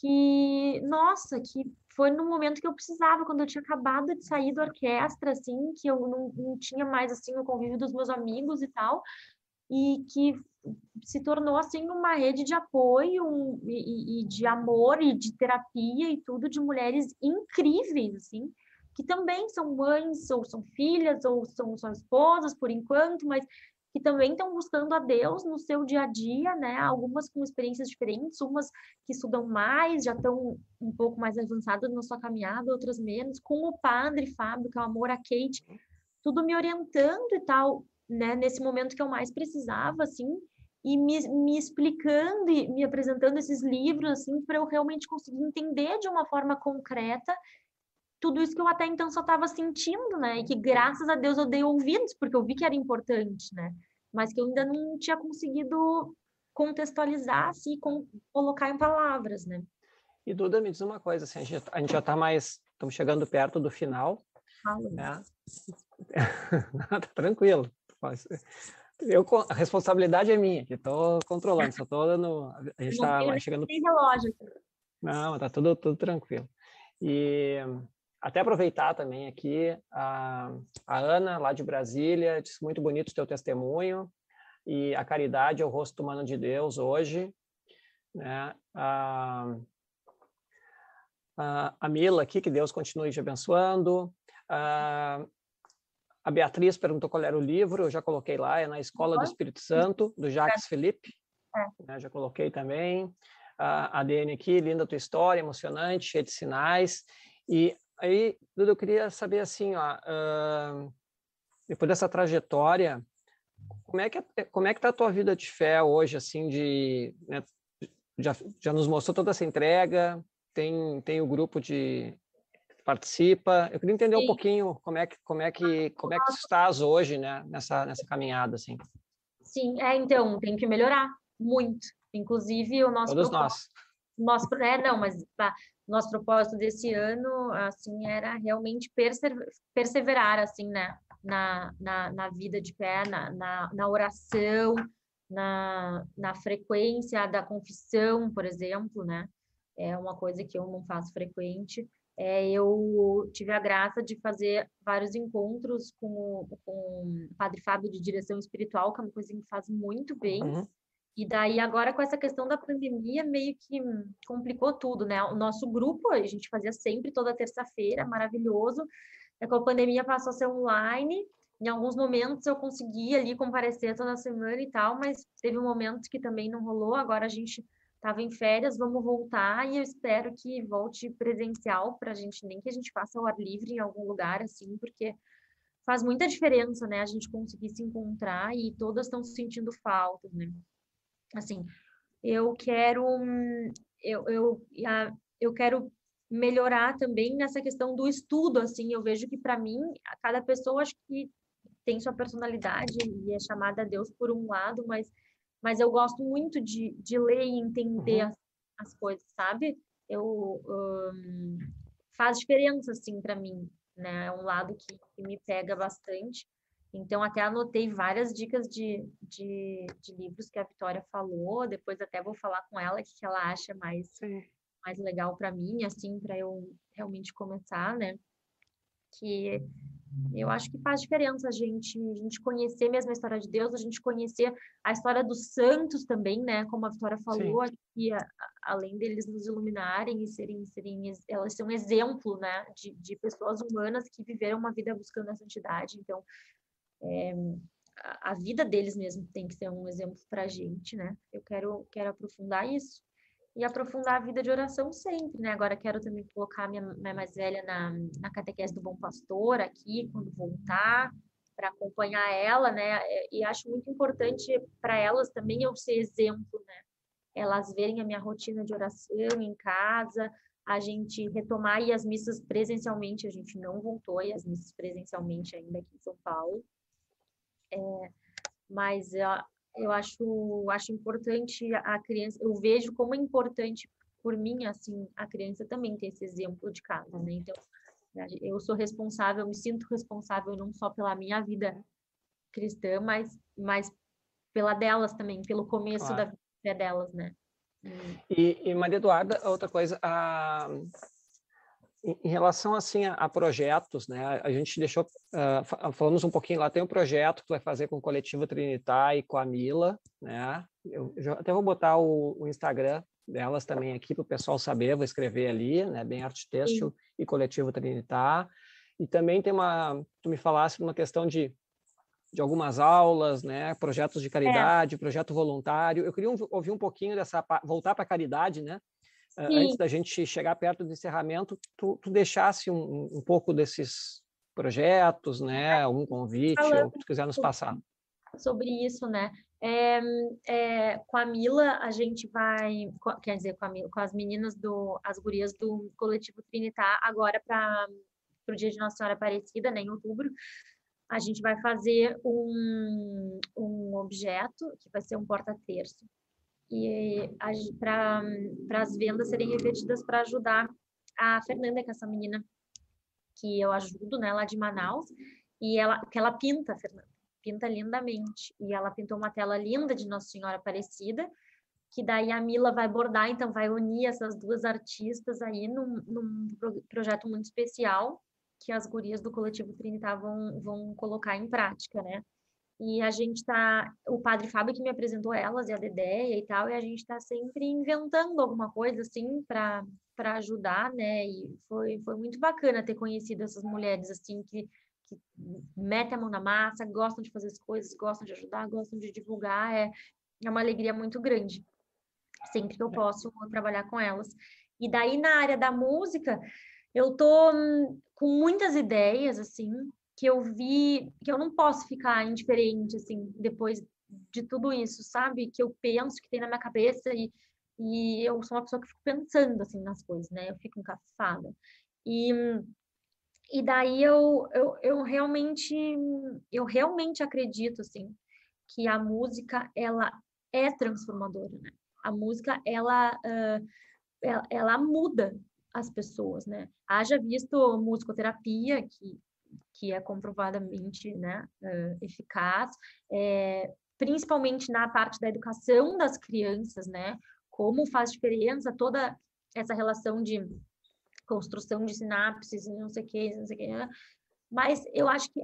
que, nossa, que foi no momento que eu precisava, quando eu tinha acabado de sair da orquestra, assim, que eu não, não tinha mais, assim, o convívio dos meus amigos e tal, e que se tornou, assim, uma rede de apoio um, e, e, de amor e de terapia e tudo, de mulheres incríveis, assim, que também são mães, ou são filhas, ou são, são esposas, por enquanto, mas que também estão buscando a Deus no seu dia a dia, né? Algumas com experiências diferentes, umas que estudam mais, já estão um pouco mais avançadas na sua caminhada, outras menos, com o padre Fábio, que é o amor a Kate, tudo me orientando e tal, né? Nesse momento que eu mais precisava, assim, e me, me explicando e me apresentando esses livros, assim, para eu realmente conseguir entender de uma forma concreta tudo isso que eu até então só estava sentindo, né? E que graças a Deus eu dei ouvidos, porque eu vi que era importante, né? Mas que eu ainda não tinha conseguido contextualizar, assim, com, colocar em palavras, né? E Duda, me diz uma coisa, assim, a gente, a gente já está mais, estamos chegando perto do final, Fala. né? tá tranquilo. Eu, a responsabilidade é minha, que estou controlando, só estou dando, a gente está chegando... Tem relógio. Não, tá tudo, tudo tranquilo. E até aproveitar também aqui a, a Ana, lá de Brasília, disse muito bonito o teu testemunho, e a caridade é o rosto humano de Deus hoje. Né? A, a, a Mila aqui, que Deus continue te abençoando. A, a Beatriz perguntou qual era o livro, eu já coloquei lá, é Na Escola do Espírito Santo, do Jacques Felipe, é. né? já coloquei também. A Dene aqui, linda tua história, emocionante, cheia de sinais. E Aí, Duda, eu queria saber assim, ó, uh, depois dessa trajetória, como é que é, como é que tá a tua vida de fé hoje, assim, de né, já, já nos mostrou toda essa entrega, tem tem o grupo de participa. Eu queria entender Sim. um pouquinho como é que como é que como é que estás hoje, né, nessa nessa caminhada assim. Sim, é então tem que melhorar muito. Inclusive o nosso Todos nós. Nosso, é, não, mas tá, nosso propósito desse ano, assim, era realmente perseverar, assim, né? Na, na, na vida de pé, na, na, na oração, na, na frequência da confissão, por exemplo, né? É uma coisa que eu não faço frequente. É, eu tive a graça de fazer vários encontros com, com o Padre Fábio de direção espiritual, que é uma coisa que faz muito bem. Uhum. E daí, agora com essa questão da pandemia, meio que complicou tudo, né? O nosso grupo, a gente fazia sempre toda terça-feira, maravilhoso. É, com a pandemia passou a ser online, em alguns momentos eu consegui ali comparecer toda semana e tal, mas teve um momento que também não rolou. Agora a gente estava em férias, vamos voltar e eu espero que volte presencial para a gente, nem que a gente faça o ar livre em algum lugar, assim, porque faz muita diferença, né? A gente conseguir se encontrar e todas estão sentindo falta, né? Assim, eu quero, eu, eu, eu quero melhorar também nessa questão do estudo, assim, eu vejo que para mim, cada pessoa acho que tem sua personalidade e é chamada a Deus por um lado, mas mas eu gosto muito de, de ler e entender uhum. as, as, coisas, sabe? Eu um, faz diferença assim para mim, né? É um lado que, que, me pega bastante. Então até anotei várias dicas de, de, de livros que a Vitória falou. Depois até vou falar com ela o que, ela acha mais Sim. mais legal para mim, assim, para eu realmente começar, né? Que eu acho que faz diferença a gente, a gente conhecer mesmo a história de Deus, a gente conhecer a história dos santos também, né? Como a Vitória falou, que além deles nos iluminarem e serem, serem elas são um exemplo, né? De, de pessoas humanas que viveram uma vida buscando a santidade. Então, é, a, a vida deles mesmo tem que ser um exemplo para a gente, né? Eu quero, quero aprofundar isso e aprofundar a vida de oração sempre, né? Agora quero também colocar minha, minha mais velha na, na catequese do Bom Pastor aqui, quando voltar, para acompanhar ela, né? E acho muito importante para elas também eu ser exemplo, né? Elas verem a minha rotina de oração em casa, a gente retomar aí as missas presencialmente, a gente não voltou aí as missas presencialmente ainda aqui em São Paulo. É, mas eu acho, acho importante a criança, eu vejo como é importante por mim, assim, a criança também ter esse exemplo de casa, né? Então, eu sou responsável, me sinto responsável não só pela minha vida cristã, mas, mas pela delas também, pelo começo claro. da vida delas, né? E, e Maria Eduarda, outra coisa, a, em relação assim a, a, projetos, né? A gente deixou uh, falamos um pouquinho lá tem um projeto que vai fazer com o coletivo Trinitar e com a Mila, né? Eu, eu até vou botar o, o, Instagram delas também aqui para o pessoal saber, vou escrever ali, né? Bem arte têxtil e coletivo Trinitar. E também tem uma, tu me falasse uma questão de de algumas aulas, né? Projetos de é. caridade, é. projeto voluntário. Eu queria ouvir um pouquinho dessa voltar para a caridade, né? Sim. antes da gente chegar perto do encerramento, tu, tu deixasse um, um pouco desses projetos, né? Um convite, Falando ou que tu quiser nos passar. Sobre isso, né? É, é, com a Mila, a gente vai, quer dizer, com, Mila, com as meninas do, as gurias do coletivo Trinitar, agora para o dia de Nossa Senhora Aparecida, né, em outubro, a gente vai fazer um, um objeto que vai ser um porta-terço, e para as vendas serem revertidas para ajudar a Fernanda, que é essa menina que eu ajudo, né, lá de Manaus, e ela que ela pinta, Fernanda, pinta lindamente. E ela pintou uma tela linda de Nossa Senhora Aparecida, que daí a Mila vai bordar, então vai unir essas duas artistas aí num, num projeto muito especial que as gurias do coletivo Trinitar vão, vão colocar em prática, né? E a gente tá, o padre Fábio que me apresentou elas e a Dedéia e tal, e a gente está sempre inventando alguma coisa assim para para ajudar, né? E foi foi muito bacana ter conhecido essas mulheres assim que que metem a mão na massa, gostam de fazer as coisas, gostam de ajudar, gostam de divulgar, é, é uma alegria muito grande. Sempre que eu posso trabalhar com elas. E daí na área da música, eu tô hum, com muitas ideias assim, que eu vi que eu não posso ficar indiferente assim depois de tudo isso, sabe? Que eu penso que tem na minha cabeça e, e eu sou uma pessoa que fico pensando assim nas coisas, né? Eu fico encafada. E e daí eu, eu, eu realmente eu realmente acredito assim que a música ela é transformadora, né? A música ela uh, ela, ela muda as pessoas, né? Haja visto musicoterapia que que é comprovadamente né, eficaz, é, principalmente na parte da educação das crianças, né? Como faz diferença toda essa relação de construção de sinapses e não sei o que, não sei o que. Né? Mas eu acho que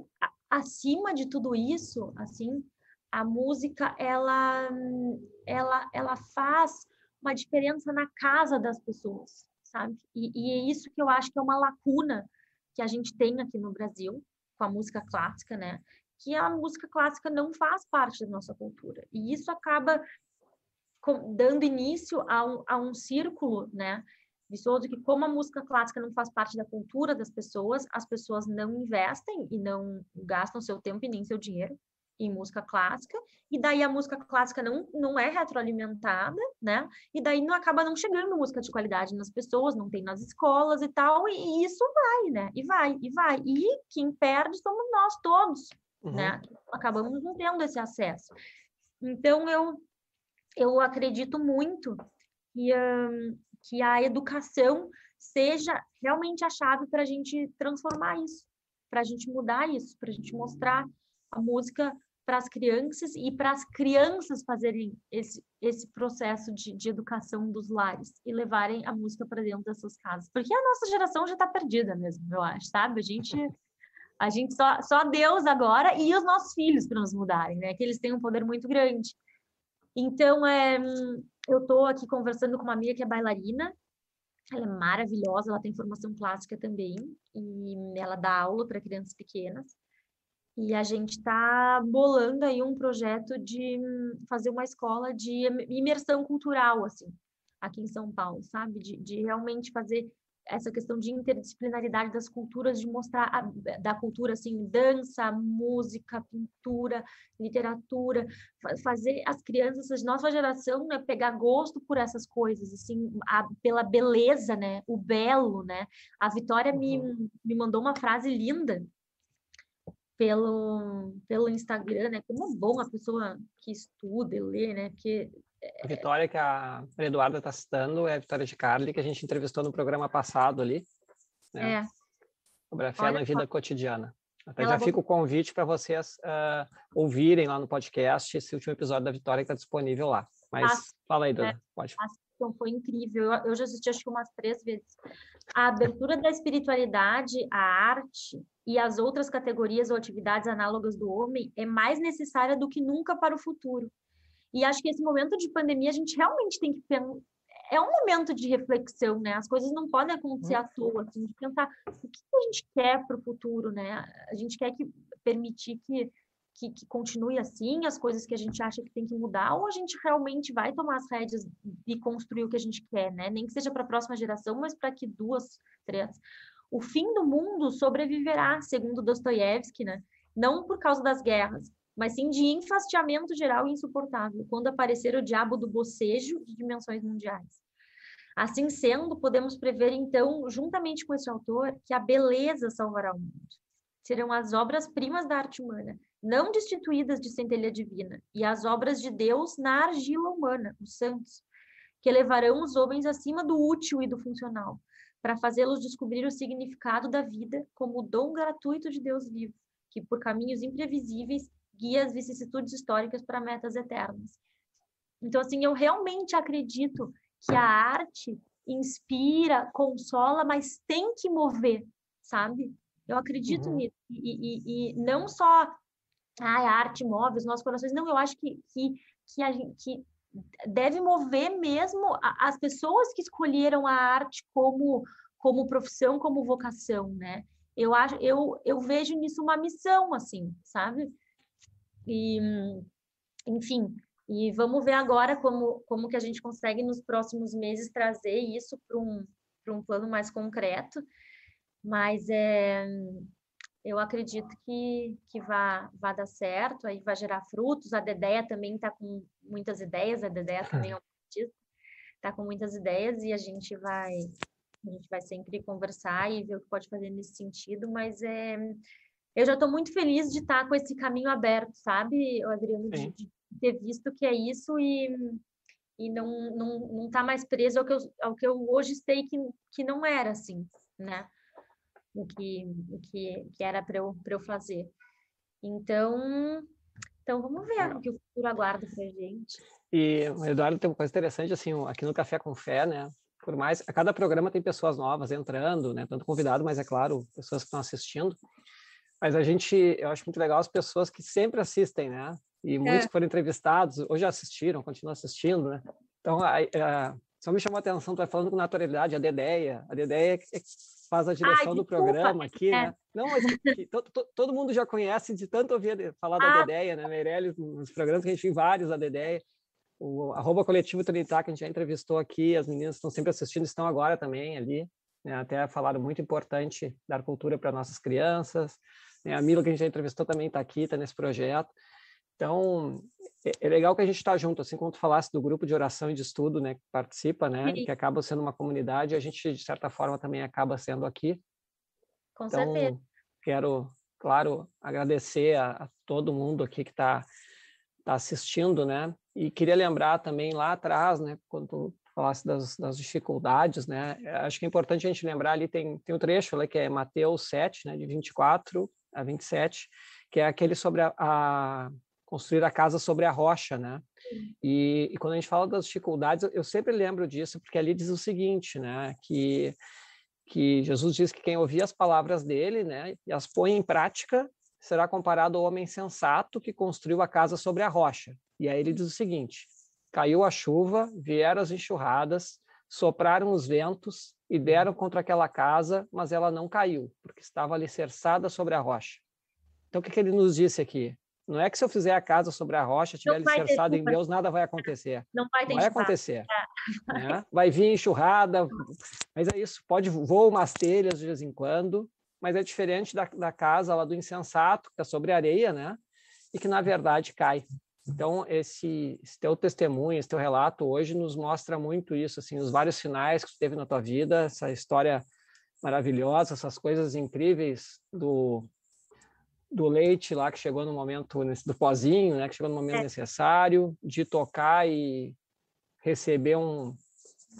acima de tudo isso, assim, a música ela ela ela faz uma diferença na casa das pessoas, sabe? E, e é isso que eu acho que é uma lacuna que a gente tem aqui no Brasil, com a música clássica, né? que a música clássica não faz parte da nossa cultura. E isso acaba dando início a um, a um círculo, né? Vicioso que como a música clássica não faz parte da cultura das pessoas, as pessoas não investem e não gastam seu tempo e nem seu dinheiro em música clássica, e daí a música clássica não, não é retroalimentada, né? E daí não acaba não chegando música de qualidade nas pessoas, não tem nas escolas e tal, e, e isso vai, né? E vai, e vai. E quem perde somos nós todos, uhum. né? Acabamos não tendo esse acesso. Então eu eu acredito muito que, um, que a educação seja realmente a chave para a gente transformar isso, para a gente mudar isso, para a gente mostrar a música para as crianças e para as crianças fazerem esse, esse processo de, de educação dos lares e levarem a música para dentro dessas casas. Porque a nossa geração já está perdida mesmo, eu acho, sabe? A gente, a gente só, só Deus agora e os nossos filhos para nos mudarem, né? Que eles têm um poder muito grande. Então, é, eu estou aqui conversando com uma amiga que é bailarina, ela é maravilhosa, ela tem formação clássica também, e ela dá aula para crianças pequenas. E a gente está bolando aí um projeto de fazer uma escola de imersão cultural, assim, aqui em São Paulo, sabe? De, de realmente fazer essa questão de interdisciplinaridade das culturas, de mostrar a, da cultura, assim, dança, música, pintura, literatura, fazer as crianças, a nossa geração, né, pegar gosto por essas coisas, assim, a, pela beleza, né, o belo, né. A Vitória uhum. me, me mandou uma frase linda pelo, pelo Instagram, né? Como é bom a pessoa que estuda e lê, né? Porque a é Vitória que a Eduarda está citando é a Vitória de Carli, que a gente entrevistou no programa passado ali. Né? É. Sobre a fé na vida só. cotidiana. Até Ela já fica o convite para vocês uh, ouvirem lá no podcast esse último episódio da Vitória que está disponível lá. Mas fala aí, é, pode. A sessão foi incrível. Eu, eu já assisti acho que umas três vezes. A abertura da espiritualidade, a arte, e as outras categorias ou atividades análogas do homem é mais necessária do que nunca para o futuro. E acho que esse momento de pandemia a gente realmente tem que pensar. É um momento de reflexão, né? As coisas não podem acontecer à toa, assim, de pensar o que a gente quer para o futuro, né? A gente quer que permitir que, que, que, continue assim, as coisas que a gente acha que tem que mudar, ou a gente realmente vai tomar as rédeas e construir o que a gente quer, né? Nem que seja para a próxima geração, mas para que duas, três o fim do mundo sobreviverá, segundo Dostoiévski, né? não por causa das guerras, mas sim de enfastiamento geral e insuportável, quando aparecer o diabo do bocejo de dimensões mundiais. Assim sendo, podemos prever, então, juntamente com esse autor, que a beleza salvará o mundo. Serão as obras-primas da arte humana, não destituídas de centelha divina, e as obras de Deus na argila humana, os santos, que levarão os homens acima do útil e do funcional, para fazê-los descobrir o significado da vida como o dom gratuito de Deus vivo, que por caminhos imprevisíveis guia as vicissitudes históricas para metas eternas. Então, assim, eu realmente acredito que a arte inspira, consola, mas tem que mover, sabe? Eu acredito uhum. nisso. E, e, e, não só ah, a arte move os nossos corações, não, eu acho que, que, que, a que deve mover mesmo as pessoas que escolheram a arte como como profissão, como vocação, né? Eu acho, eu, eu vejo nisso uma missão, assim, sabe? E, enfim, e vamos ver agora como, como que a gente consegue nos próximos meses trazer isso para um, um plano mais concreto. Mas é, eu acredito que, que vai, vai dar certo, aí vai gerar frutos. A Dedéia também está com muitas ideias, a Dedéia também é um artista, está com muitas ideias e a gente vai a gente vai sempre conversar e ver o que pode fazer nesse sentido, mas é, eu já estou muito feliz de estar com esse caminho aberto, sabe, Adriano, de, de, ter visto que é isso e, e não não não tá mais preso ao que eu, ao que eu hoje sei que, que não era assim, né? O que, o que, que era para eu, eu fazer. Então, então, vamos ver o que o futuro aguarda para a gente. E, Eduardo, tem uma coisa interessante, assim, aqui no Café com Fé, né? Por mais, a cada programa tem pessoas novas entrando, né? Tanto convidado, mas é claro, pessoas que estão assistindo. Mas a gente, eu acho muito legal as pessoas que sempre assistem, né? E muitos é. que foram entrevistados, ou já assistiram, continuam assistindo, né? Então, a, a, só me chamou a atenção, tu vai falando com naturalidade, a Dedéia, a Dedéia é faz a direção Ai, do programa aqui, é. né? Não, mas que, to, to, todo mundo já conhece de tanto ouvir falar ah. da Dedéia, né, Meirelles, nos programas que a gente tem vários da Dedéia. O arroba coletivo Trinitar, que a gente já entrevistou aqui, as meninas estão sempre assistindo, estão agora também ali, né, até falaram muito importante dar cultura para nossas crianças. Né, a Mila, que a gente já entrevistou, também está aqui, está nesse projeto. Então, é, é, legal que a gente está junto, assim como tu falasse do grupo de oração e de estudo, né, que participa, né, Sim. que acaba sendo uma comunidade, a gente, de certa forma, também acaba sendo aqui. Com então, certeza. Quero, claro, agradecer a, a todo mundo aqui que está tá assistindo, né, e queria lembrar também lá atrás, né, quando tu falasse das, das dificuldades, né, acho que é importante a gente lembrar ali, tem, tem um trecho ali que é Mateus 7, né, de 24 a 27, que é aquele sobre a, a construir a casa sobre a rocha, né? E, e, quando a gente fala das dificuldades, eu sempre lembro disso, porque ali diz o seguinte, né? Que, que Jesus diz que quem ouvir as palavras dele, né, e as põe em prática, será comparado ao homem sensato que construiu a casa sobre a rocha. E aí ele diz o seguinte: caiu a chuva, vieram as enxurradas, sopraram os ventos e deram contra aquela casa, mas ela não caiu, porque estava alicerçada sobre a rocha. Então, o que, que ele nos disse aqui? Não é que se eu fizer a casa sobre a rocha, estiver alicerçado em Deus, nada vai acontecer. Não vai, não vai acontecer. É. Né? Vai vir enxurrada, mas é isso. Pode voar umas telhas de vez em quando, mas é diferente da, da casa lá do insensato, que está sobre areia, né? E que, na verdade, cai. Então, esse, esse, teu testemunho, esse teu relato hoje nos mostra muito isso, assim, os vários sinais que tu teve na tua vida, essa história maravilhosa, essas coisas incríveis do, do leite lá que chegou no momento do pozinho, né, que chegou no momento é. necessário, de tocar e receber um,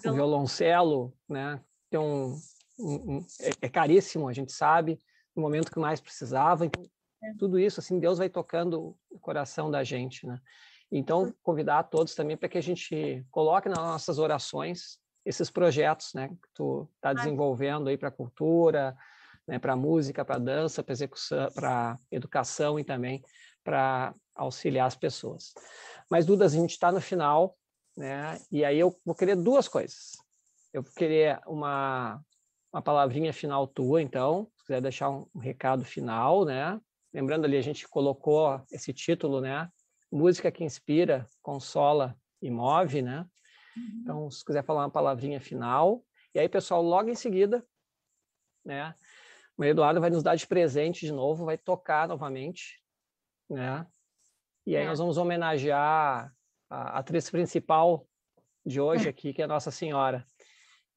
um violoncelo, né, tem um, um, um é, é, caríssimo, a gente sabe, no momento que mais precisava. Então, é. tudo isso, assim, Deus vai tocando o coração da gente, né? Então, convidar a todos também para que a gente coloque nas nossas orações esses projetos, né, que tu está desenvolvendo aí para a cultura, né, para música, para dança, para execução, para educação e também para auxiliar as pessoas. Mas, Duda, a gente está no final, né? E aí eu vou querer duas coisas. Eu vou querer uma, uma palavrinha final tua, então, se quiser deixar um, um recado final, né? Lembrando ali, a gente colocou esse título, né? Música que inspira, consola e move, né? Uhum. Então, se quiser falar uma palavrinha final. E aí, pessoal, logo em seguida, né? O Eduardo vai nos dar de presente de novo, vai tocar novamente, né? E aí é. nós vamos homenagear a atriz principal de hoje aqui, que é Nossa Senhora.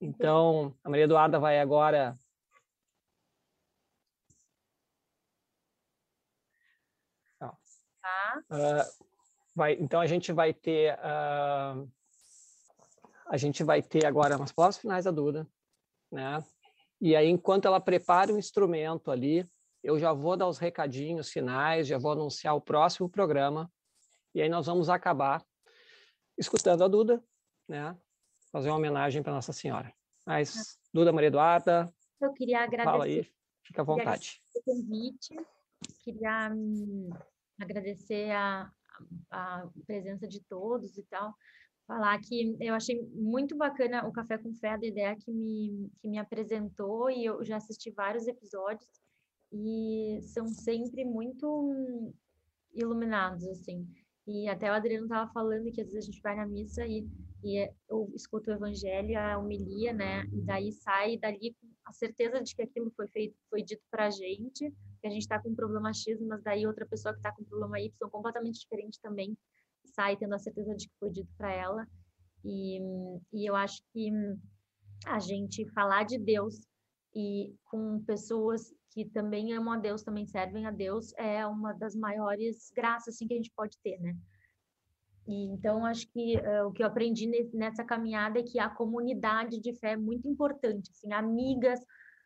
Então, a Maria Eduarda vai agora Tá. Uh, vai, então a gente vai ter uh, a gente vai ter agora umas palavras finais da Duda, né? E aí, enquanto ela prepara o instrumento ali, eu já vou dar os recadinhos finais, já vou anunciar o próximo programa. E aí nós vamos acabar escutando a Duda, né? Fazer uma homenagem para Nossa Senhora. Mas, Duda Maria Eduarda. Eu queria agradecer. Fala aí, fica à vontade. o convite. Queria hum, agradecer a, a presença de todos e tal falar que eu achei muito bacana o Café com Fé, a ideia que me, que me apresentou, e eu já assisti vários episódios, e são sempre muito iluminados, assim. E até o Adriano estava falando que às vezes a gente vai na missa e, e eu escuto o evangelho, a homilia, né? E daí sai dali com a certeza de que aquilo foi feito, foi dito para a gente, que a gente está com um problema X, mas daí outra pessoa que está com um problema Y completamente diferente também sai tendo a certeza de que foi dito para ela. E, e eu acho que a gente falar de Deus e com pessoas que também amam a Deus, também servem a Deus, é uma das maiores graças assim, que a gente pode ter, né? E, então, acho que uh, o que eu aprendi nessa caminhada é que a comunidade de fé é muito importante, assim, amigas,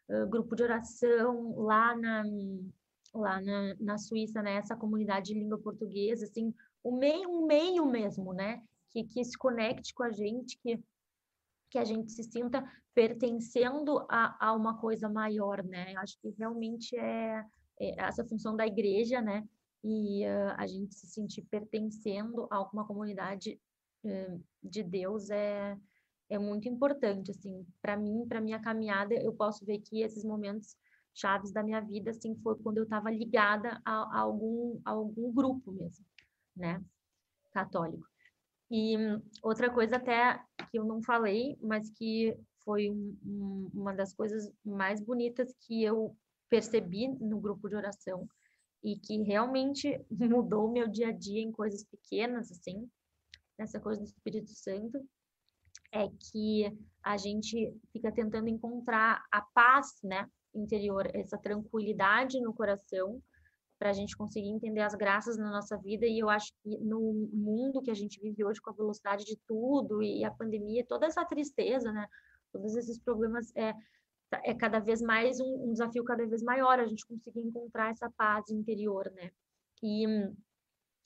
uh, grupo de oração, lá na, lá na, na Suíça, né, essa comunidade de língua portuguesa, assim, o meio, um meio mesmo, né? Que, que se conecte com a gente, que, que a gente se sinta pertencendo a, a uma coisa maior, né? Acho que realmente é, é essa função da igreja, né? E uh, a gente se sentir pertencendo a alguma comunidade uh, de Deus é, é muito importante, assim, para mim, para minha caminhada, eu posso ver que esses momentos chaves da minha vida, assim, foi quando eu estava ligada a, a, algum, a algum grupo mesmo, né, católico. E outra coisa até que eu não falei, mas que foi um, um, uma das coisas mais bonitas que eu percebi no grupo de oração e que realmente mudou meu dia a dia em coisas pequenas, assim, nessa coisa do Espírito Santo, é que a gente fica tentando encontrar a paz, né, interior, essa tranquilidade no coração, para a gente conseguir entender as graças na nossa vida. E eu acho que no mundo que a gente vive hoje, com a velocidade de tudo e a pandemia, toda essa tristeza, né, todos esses problemas, é, é cada vez mais um, um desafio cada vez maior a gente conseguir encontrar essa paz interior, né? E,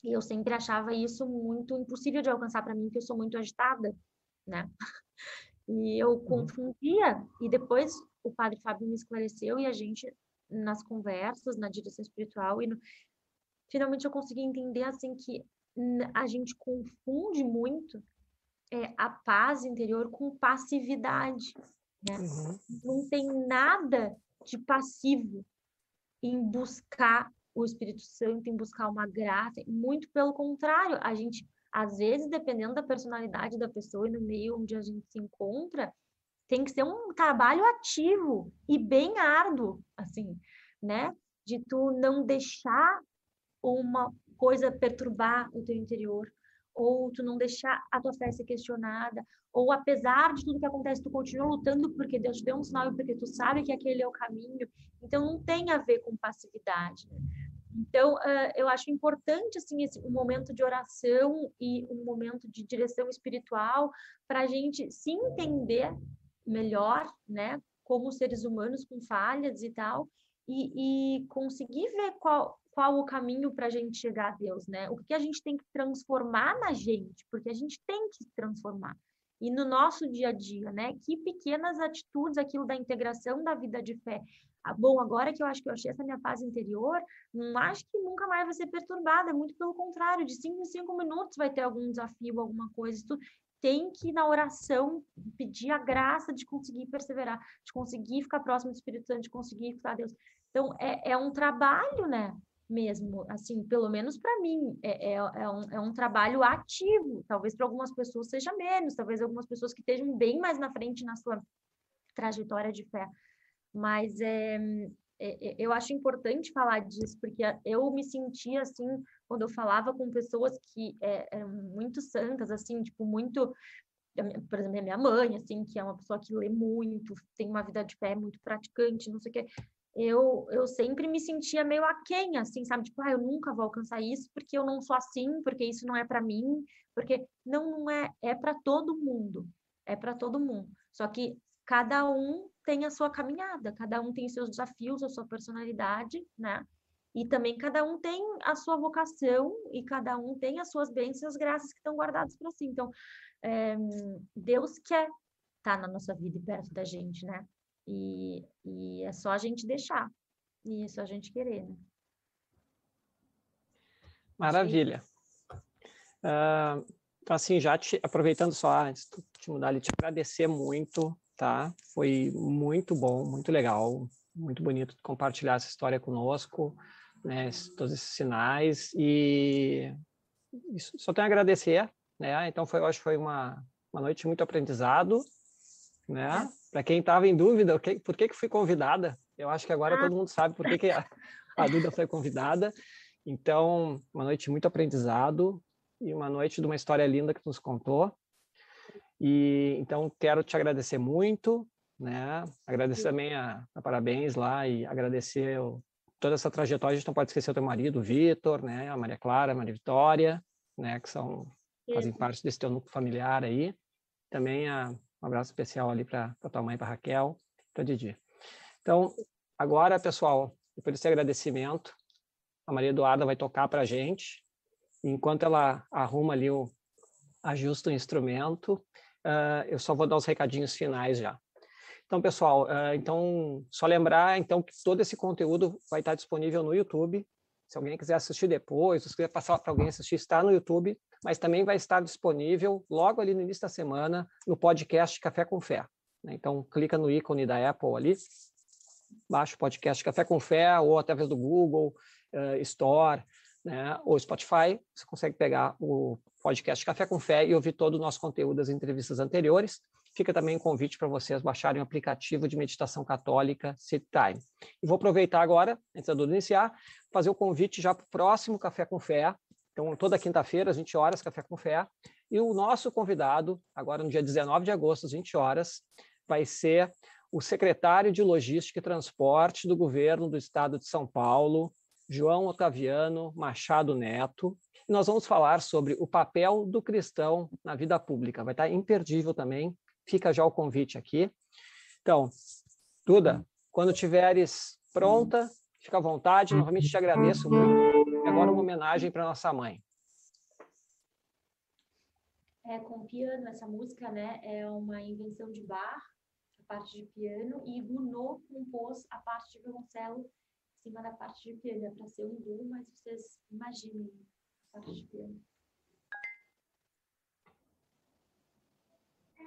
e eu sempre achava isso muito impossível de alcançar para mim, porque eu sou muito agitada, né? E eu uhum. confundia, e depois o padre Fábio me esclareceu e a gente, nas conversas, na direção espiritual, e no... finalmente eu consegui entender, assim, que a gente confunde muito é, a paz interior com passividade, né? Uhum. Não tem nada de passivo em buscar o Espírito Santo, em buscar uma graça, muito pelo contrário, a gente, às vezes, dependendo da personalidade da pessoa e no meio onde a gente se encontra, tem que ser um trabalho ativo e bem árduo, assim, né? De tu não deixar uma coisa perturbar o teu interior, ou tu não deixar a tua fé ser questionada, ou apesar de tudo que acontece, tu continua lutando porque Deus te deu um sinal e porque tu sabe que aquele é o caminho. Então, não tem a ver com passividade. Né? Então, eu acho importante, assim, esse, um momento de oração e um momento de direção espiritual para a gente se entender melhor, né, como seres humanos com falhas e tal, e, e conseguir ver qual, qual o caminho para a gente chegar a Deus, né? O que a gente tem que transformar na gente, porque a gente tem que se transformar. E no nosso dia a dia, né? Que pequenas atitudes, aquilo da integração da vida de fé. Ah, bom, agora que eu acho que eu achei essa minha paz interior, não acho que nunca mais vai ser perturbada, muito pelo contrário, de cinco em cinco minutos vai ter algum desafio, alguma coisa. Isso tem que, na oração, pedir a graça de conseguir perseverar, de conseguir ficar próximo do Espírito Santo, de conseguir escutar Deus. Então, é, é um trabalho, né? mesmo, assim, pelo menos para mim, é, é, é, um, é um trabalho ativo. Talvez para algumas pessoas seja menos, talvez algumas pessoas que estejam bem mais na frente na sua trajetória de fé. Mas é, eu acho importante falar disso, porque eu me sentia assim, quando eu falava com pessoas que é, eram muito santas, assim, tipo, muito por exemplo, a minha mãe, assim, que é uma pessoa que lê muito, tem uma vida de fé muito praticante, não sei o quê eu, eu sempre me sentia meio aquém, assim, sabe? Tipo, ah, eu nunca vou alcançar isso porque eu não sou assim, porque isso não é para mim, porque não, não é, é para todo mundo, é para todo mundo. Só que cada um tem a sua caminhada, cada um tem seus desafios, a sua personalidade, né? E também cada um tem a sua vocação e cada um tem as suas bênçãos e as graças que estão guardadas para si. Então, é, Deus quer estar tá na nossa vida e perto da gente, né? E, e é só a gente deixar. E é só a gente querer, né? Maravilha. Uh, então, assim, já te, aproveitando só, antes de te mudar ali, te agradecer muito, tá? Foi muito bom, muito legal, muito bonito compartilhar essa história conosco, né? Todos esses sinais e isso, só tenho a agradecer, né? Então, foi, eu acho que foi uma, uma noite muito aprendizado, né? É. Para quem estava em dúvida, que, por que, que fui convidada, eu acho que agora ah. todo mundo sabe por que, que a, a Duda foi convidada. Então, uma noite muito aprendizado e uma noite de uma história linda que nos contou. E então quero te agradecer muito, né? Agradecer também a, a parabéns lá e agradecer o, toda essa trajetória. A gente não pode esquecer o teu marido, o Vitor, né? A Maria Clara, a Maria Vitória, né? Que são fazem parte desse teu núcleo familiar aí. Também a um abraço especial ali para tua mãe, para Raquel, para Didi. Então, agora, pessoal, depois desse agradecimento, a Maria Eduarda vai tocar para a gente. Enquanto ela arruma ali o ajusta o instrumento, uh, eu só vou dar os recadinhos finais já. Então, pessoal, uh, então só lembrar então que todo esse conteúdo vai estar disponível no YouTube. Se alguém quiser assistir depois, se quiser passar para alguém assistir, está no YouTube. mas também vai estar disponível logo ali no início da semana no podcast Café com Fé. Né? Então, clica no ícone da Apple ali, baixa o podcast Café com Fé, ou através do Google uh, Store, né? ou Spotify, você consegue pegar o podcast Café com Fé e ouvir todo o nosso conteúdo das entrevistas anteriores. Fica também um convite para vocês baixarem o aplicativo de meditação católica Sit Time. E vou aproveitar agora, antes da Duda iniciar, fazer o convite já para o próximo Café com Fé. Então, toda quinta-feira, às 20 horas, Café com Fé. E o nosso convidado, agora no dia 19 de agosto, às 20 horas, vai ser o secretário de Logística e Transporte do governo do estado de São Paulo, João Otaviano Machado Neto. E nós vamos falar sobre o papel do cristão na vida pública. Vai estar imperdível também. Fica já o convite aqui. Então, Duda, quando tiveres pronta, fica à vontade. Novamente te agradeço muito. E agora uma homenagem para nossa mãe. É, com piano, essa música, né, é uma invenção de Bach, a parte de piano, e Gounod compôs a parte de violoncelo cima da parte de piano. É para ser um duo, mas vocês imaginem a parte de piano.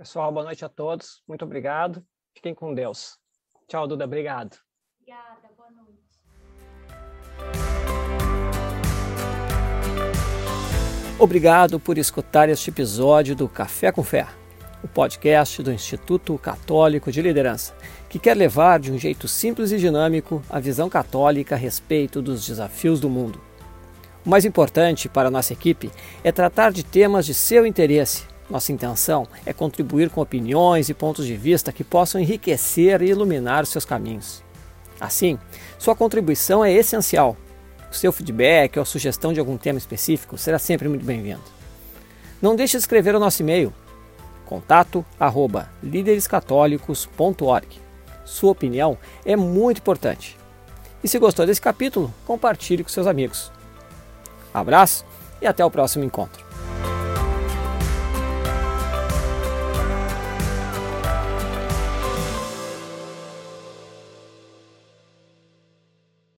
Pessoal, boa noite a todos. Muito obrigado. Fiquem com Deus. Tchau, Duda. Obrigado. Obrigada. Boa noite. Obrigado por escutar este episódio do Café com Fé, o podcast do Instituto Católico de Liderança, que quer levar de um jeito simples e dinâmico a visão católica a respeito dos desafios do mundo. O mais importante para a nossa equipe é tratar de temas de seu interesse nossa intenção é contribuir com opiniões e pontos de vista que possam enriquecer e iluminar seus caminhos. Assim, sua contribuição é essencial. O seu feedback ou sugestão de algum tema específico será sempre muito bem-vindo. Não deixe de escrever o nosso e-mail contato arroba. Sua opinião é muito importante. E se gostou desse capítulo, compartilhe com seus amigos. Abraço e até o próximo encontro.